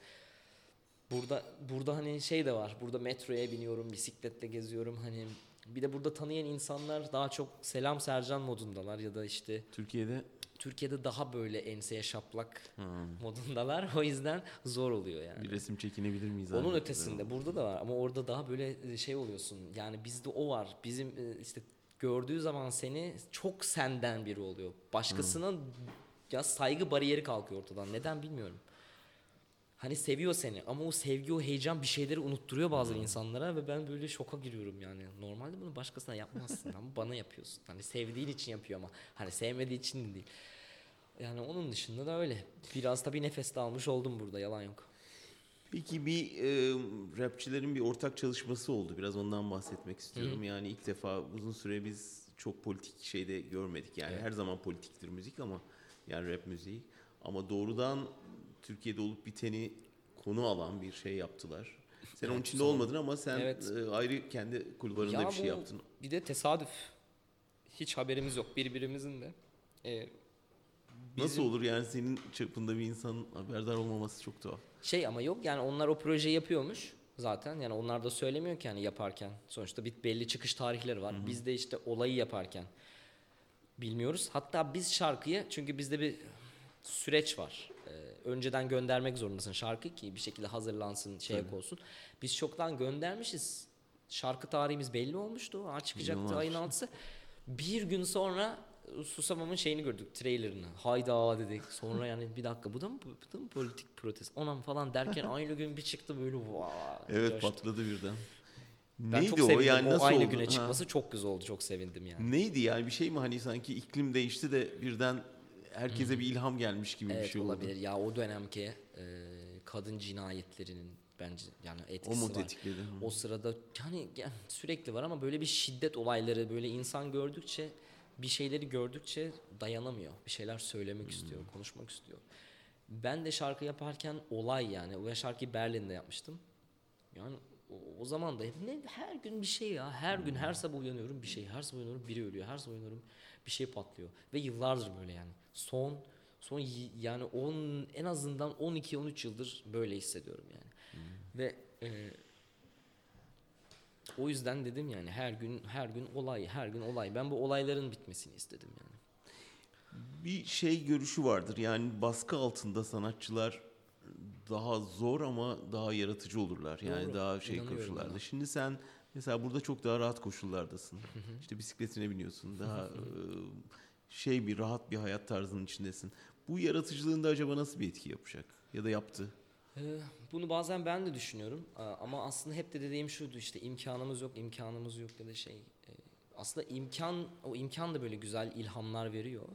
Speaker 2: burada burada hani şey de var. Burada metroya biniyorum, bisikletle geziyorum. Hani bir de burada tanıyan insanlar daha çok selam Sercan modundalar ya da işte
Speaker 1: Türkiye'de
Speaker 2: Türkiye'de daha böyle enseye şaplak modundalar. O yüzden zor oluyor yani.
Speaker 1: bir resim çekinebilir miyiz?
Speaker 2: Onun ötesinde burada da var ama orada daha böyle şey oluyorsun. Yani bizde o var. Bizim e, işte gördüğü zaman seni çok senden biri oluyor. Başkasının ya saygı bariyeri kalkıyor ortadan. Neden bilmiyorum. Hani seviyor seni ama o sevgi o heyecan bir şeyleri unutturuyor bazı insanlara ve ben böyle şoka giriyorum yani. Normalde bunu başkasına yapmazsın ama bana yapıyorsun. Hani sevdiğin için yapıyor ama hani sevmediği için değil. Yani onun dışında da öyle. Biraz tabii nefes de almış oldum burada yalan yok.
Speaker 1: Peki bir e, rapçilerin bir ortak çalışması oldu. Biraz ondan bahsetmek istiyorum. Yani ilk defa uzun süre biz çok politik şeyde görmedik. Yani
Speaker 2: Evet.
Speaker 1: her zaman politiktir müzik ama yani rap müziği. Ama doğrudan Türkiye'de olup biteni konu alan bir şey yaptılar. Sen onun
Speaker 2: Evet,
Speaker 1: içinde
Speaker 2: son-
Speaker 1: olmadın ama sen
Speaker 2: Evet.
Speaker 1: ayrı kendi kulvarında
Speaker 2: Ya
Speaker 1: bir şey yaptın.
Speaker 2: Bir de tesadüf. Hiç haberimiz yok birbirimizin de. Ee,
Speaker 1: Nasıl
Speaker 2: bizim-
Speaker 1: olur yani senin çapında bir insanın haberdar olmaması çok tuhaf.
Speaker 2: Şey ama yok yani onlar o projeyi yapıyormuş zaten. Yani onlar da söylemiyor ki hani yaparken. Sonuçta bir belli çıkış tarihleri var. Biz de işte olayı yaparken bilmiyoruz. Hatta biz şarkıyı çünkü bizde bir süreç var. Ee, önceden göndermek zorundasın şarkı ki bir şekilde hazırlansın,
Speaker 1: Tabii.
Speaker 2: olsun. Biz çoktan göndermişiz. Şarkı tarihimiz belli olmuştu. Ha çıkacaktı ayın altısı. Bir gün sonra Susamam'ın şeyini gördük, trailerını. Hayda dedik. Sonra yani bir dakika bu da mı, bu da mı politik protest? Onam falan derken aynı gün bir çıktı böyle vaa.
Speaker 1: Evet
Speaker 2: coştu.
Speaker 1: patladı birden.
Speaker 2: Ben
Speaker 1: Neydi
Speaker 2: çok
Speaker 1: o
Speaker 2: sevindim.
Speaker 1: yani
Speaker 2: o
Speaker 1: nasıl
Speaker 2: aynı
Speaker 1: oldu?
Speaker 2: güne
Speaker 1: Ha.
Speaker 2: çıkması çok güzel oldu. Çok sevindim yani.
Speaker 1: Neydi yani bir şey mi hani sanki iklim değişti de birden herkese bir ilham gelmiş gibi bir
Speaker 2: Evet
Speaker 1: şey oldu.
Speaker 2: olabilir. Ya o dönemki e, kadın cinayetlerinin bence yani
Speaker 1: O
Speaker 2: etkisi
Speaker 1: mu
Speaker 2: var.
Speaker 1: tetikledi?
Speaker 2: O sırada yani ya, sürekli var ama böyle bir şiddet olayları böyle insan gördükçe bir şeyleri gördükçe dayanamıyor. Bir şeyler söylemek istiyor, konuşmak istiyor. Ben de şarkı yaparken olay yani. O şarkıyı Berlin'de yapmıştım. Yani o, o zaman da ne, her gün bir şey ya. Her gün her sabah uyanıyorum bir şey. Her sabah uyanıyorum biri ölüyor. Her sabah uyanıyorum bir şey patlıyor. Ve yıllardır böyle yani. Son son yani 10 en azından 12 13 yıldır böyle hissediyorum yani. Ve e, o yüzden dedim yani her gün her gün olay, her gün olay. Ben bu olayların bitmesini istedim yani.
Speaker 1: Bir şey görüşü vardır yani baskı altında sanatçılar daha zor ama daha yaratıcı olurlar. Yani
Speaker 2: Doğru,
Speaker 1: daha şey koşullarda. Şimdi sen mesela burada çok daha rahat koşullardasın. işte bisikletine biniyorsun. Daha e, şey bir rahat bir hayat tarzının içindesin. Bu yaratıcılığında acaba nasıl bir etki yapacak? Ya da yaptı?
Speaker 2: Ee, Bunu bazen ben de düşünüyorum Aa, ama aslında hep de dediğim şuydu işte imkanımız yok, imkanımız yok ya da şey. e, Aslında imkan, o imkan da böyle güzel ilhamlar veriyor.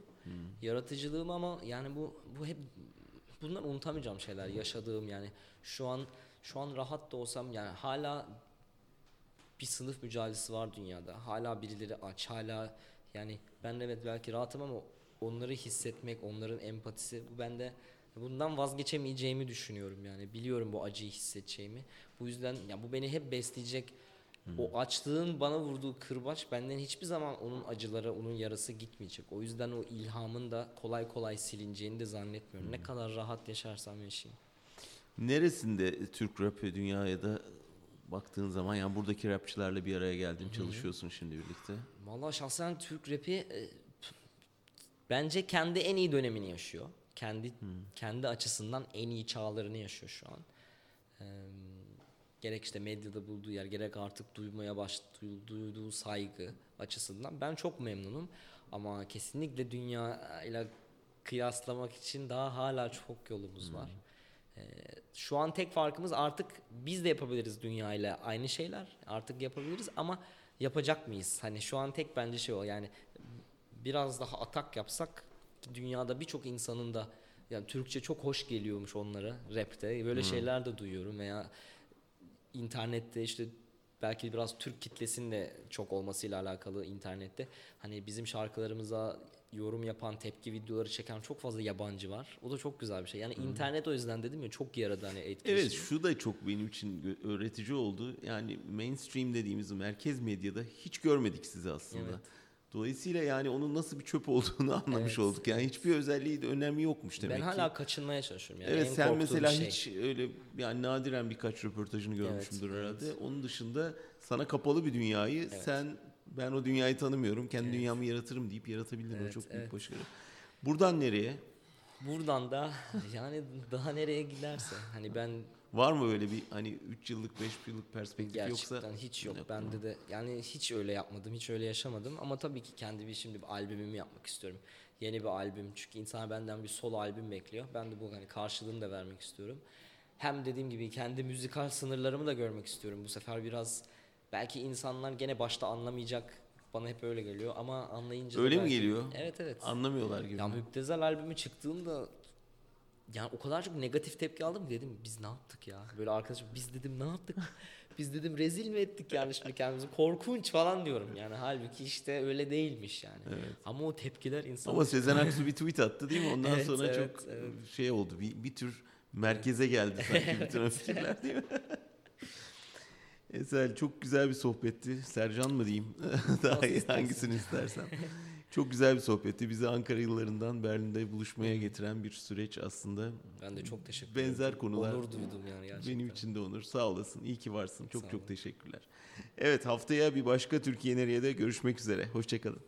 Speaker 2: Yaratıcılığım ama yani bu bu hep bunlar unutamayacağım şeyler yaşadığım yani şu an şu an rahat da olsam yani hala bir sınıf mücadelesi var dünyada. Hala birileri aç, hala yani ben evet belki rahatım ama onları hissetmek, onların empatisi bu bende bundan vazgeçemeyeceğimi düşünüyorum yani. Biliyorum bu acıyı hissedeceğimi. Bu yüzden ya bu beni hep besleyecek. O açlığın bana vurduğu kırbaç benden hiçbir zaman onun acıları, onun yarası gitmeyecek. O yüzden o ilhamın da kolay kolay silineceğini de zannetmiyorum. Ne kadar rahat yaşarsam yaşayayım.
Speaker 1: Neresinde Türk rap dünyaya da baktığın zaman yani buradaki rapçilerle bir araya geldin, çalışıyorsun şimdi birlikte.
Speaker 2: Vallahi şahsen Türk rapi e, bence kendi en iyi dönemini yaşıyor. Kendi kendi açısından en iyi çağlarını yaşıyor şu an. Eee, gerek işte medyada bulduğu yer, gerek artık duymaya baş duy- duyduğu saygı açısından ben çok memnunum. Ama kesinlikle dünya ile kıyaslamak için daha hala çok yolumuz var. Eee, şu an tek farkımız artık biz de yapabiliriz dünya ile aynı şeyler. Artık yapabiliriz ama yapacak mıyız? Hani şu an tek bence şey o yani biraz daha atak yapsak dünyada birçok insanın da yani Türkçe çok hoş geliyormuş onlara rapte. Böyle şeyler de duyuyorum veya internette işte belki biraz Türk kitlesinin de çok olmasıyla alakalı internette hani bizim şarkılarımıza yorum yapan, tepki videoları çeken çok fazla yabancı var. O da çok güzel bir şey. Yani internet o yüzden dedim ya çok yaradı hani etkileşim.
Speaker 1: Evet şu da çok benim için öğretici oldu. Yani mainstream dediğimiz merkez medyada hiç görmedik sizi aslında.
Speaker 2: Evet.
Speaker 1: Dolayısıyla yani onun nasıl bir çöp olduğunu anlamış
Speaker 2: Evet.
Speaker 1: olduk. Yani hiçbir özelliği de önemi yokmuş demek
Speaker 2: ben
Speaker 1: ki.
Speaker 2: hala kaçınmaya çalışıyorum. Yani
Speaker 1: evet
Speaker 2: en
Speaker 1: sen mesela
Speaker 2: şey.
Speaker 1: hiç öyle yani nadiren birkaç röportajını görmüşümdür
Speaker 2: Evet,
Speaker 1: herhalde. Onun dışında sana kapalı bir dünyayı
Speaker 2: Evet.
Speaker 1: sen ben o dünyayı tanımıyorum. Kendi
Speaker 2: Evet.
Speaker 1: dünyamı yaratırım deyip yaratabildin. o
Speaker 2: Evet,
Speaker 1: çok büyük
Speaker 2: evet.
Speaker 1: başarı. Buradan nereye?
Speaker 2: Buradan da yani daha nereye giderse hani ben
Speaker 1: Var mı öyle bir hani 3 yıllık 5 yıllık perspektif
Speaker 2: gerçekten
Speaker 1: yoksa?
Speaker 2: hiç yok.
Speaker 1: Yok.
Speaker 2: Bende de yani hiç öyle yapmadım, hiç öyle yaşamadım ama tabii ki kendi bir şimdi bir albümümü yapmak istiyorum. Yeni bir albüm çünkü insan benden bir solo albüm bekliyor. Ben de bu hani karşılığını da vermek istiyorum. Hem dediğim gibi kendi müzikal sınırlarımı da görmek istiyorum. Bu sefer biraz belki insanlar gene başta anlamayacak. Bana hep öyle geliyor ama anlayınca
Speaker 1: Öyle mi
Speaker 2: belki-
Speaker 1: geliyor?
Speaker 2: Evet evet.
Speaker 1: Anlamıyorlar gibi.
Speaker 2: Ya Müptezel albümü çıktığında yani o kadar çok negatif tepki aldım dedim biz ne yaptık ya? Böyle arkadaşım biz dedim ne yaptık? Biz dedim rezil mi ettik yani şimdi kendimizi? Korkunç falan diyorum yani. Halbuki işte öyle değilmiş yani.
Speaker 1: Evet.
Speaker 2: Ama o tepkiler insan
Speaker 1: Ama Sezen Aksu bir tweet attı değil mi? Ondan
Speaker 2: Evet,
Speaker 1: sonra
Speaker 2: evet,
Speaker 1: çok
Speaker 2: evet.
Speaker 1: şey oldu. Bir, bir tür merkeze geldi sanki bütün fikirler değil mi? Ezel çok güzel bir sohbetti. Sercan mı diyeyim? Daha
Speaker 2: Nasıl
Speaker 1: hangisini istersen. Çok güzel bir sohbetti. Bizi Ankara yıllarından Berlin'de buluşmaya getiren bir süreç aslında.
Speaker 2: ben de çok teşekkür
Speaker 1: Benzer
Speaker 2: ederim.
Speaker 1: konular.
Speaker 2: Onur duydum yani gerçekten.
Speaker 1: Benim için de onur. Sağ olasın. İyi ki varsın. Çok
Speaker 2: Sağ
Speaker 1: çok
Speaker 2: olun.
Speaker 1: teşekkürler. Evet haftaya bir başka Türkiye Nereye'de görüşmek üzere. Hoşçakalın.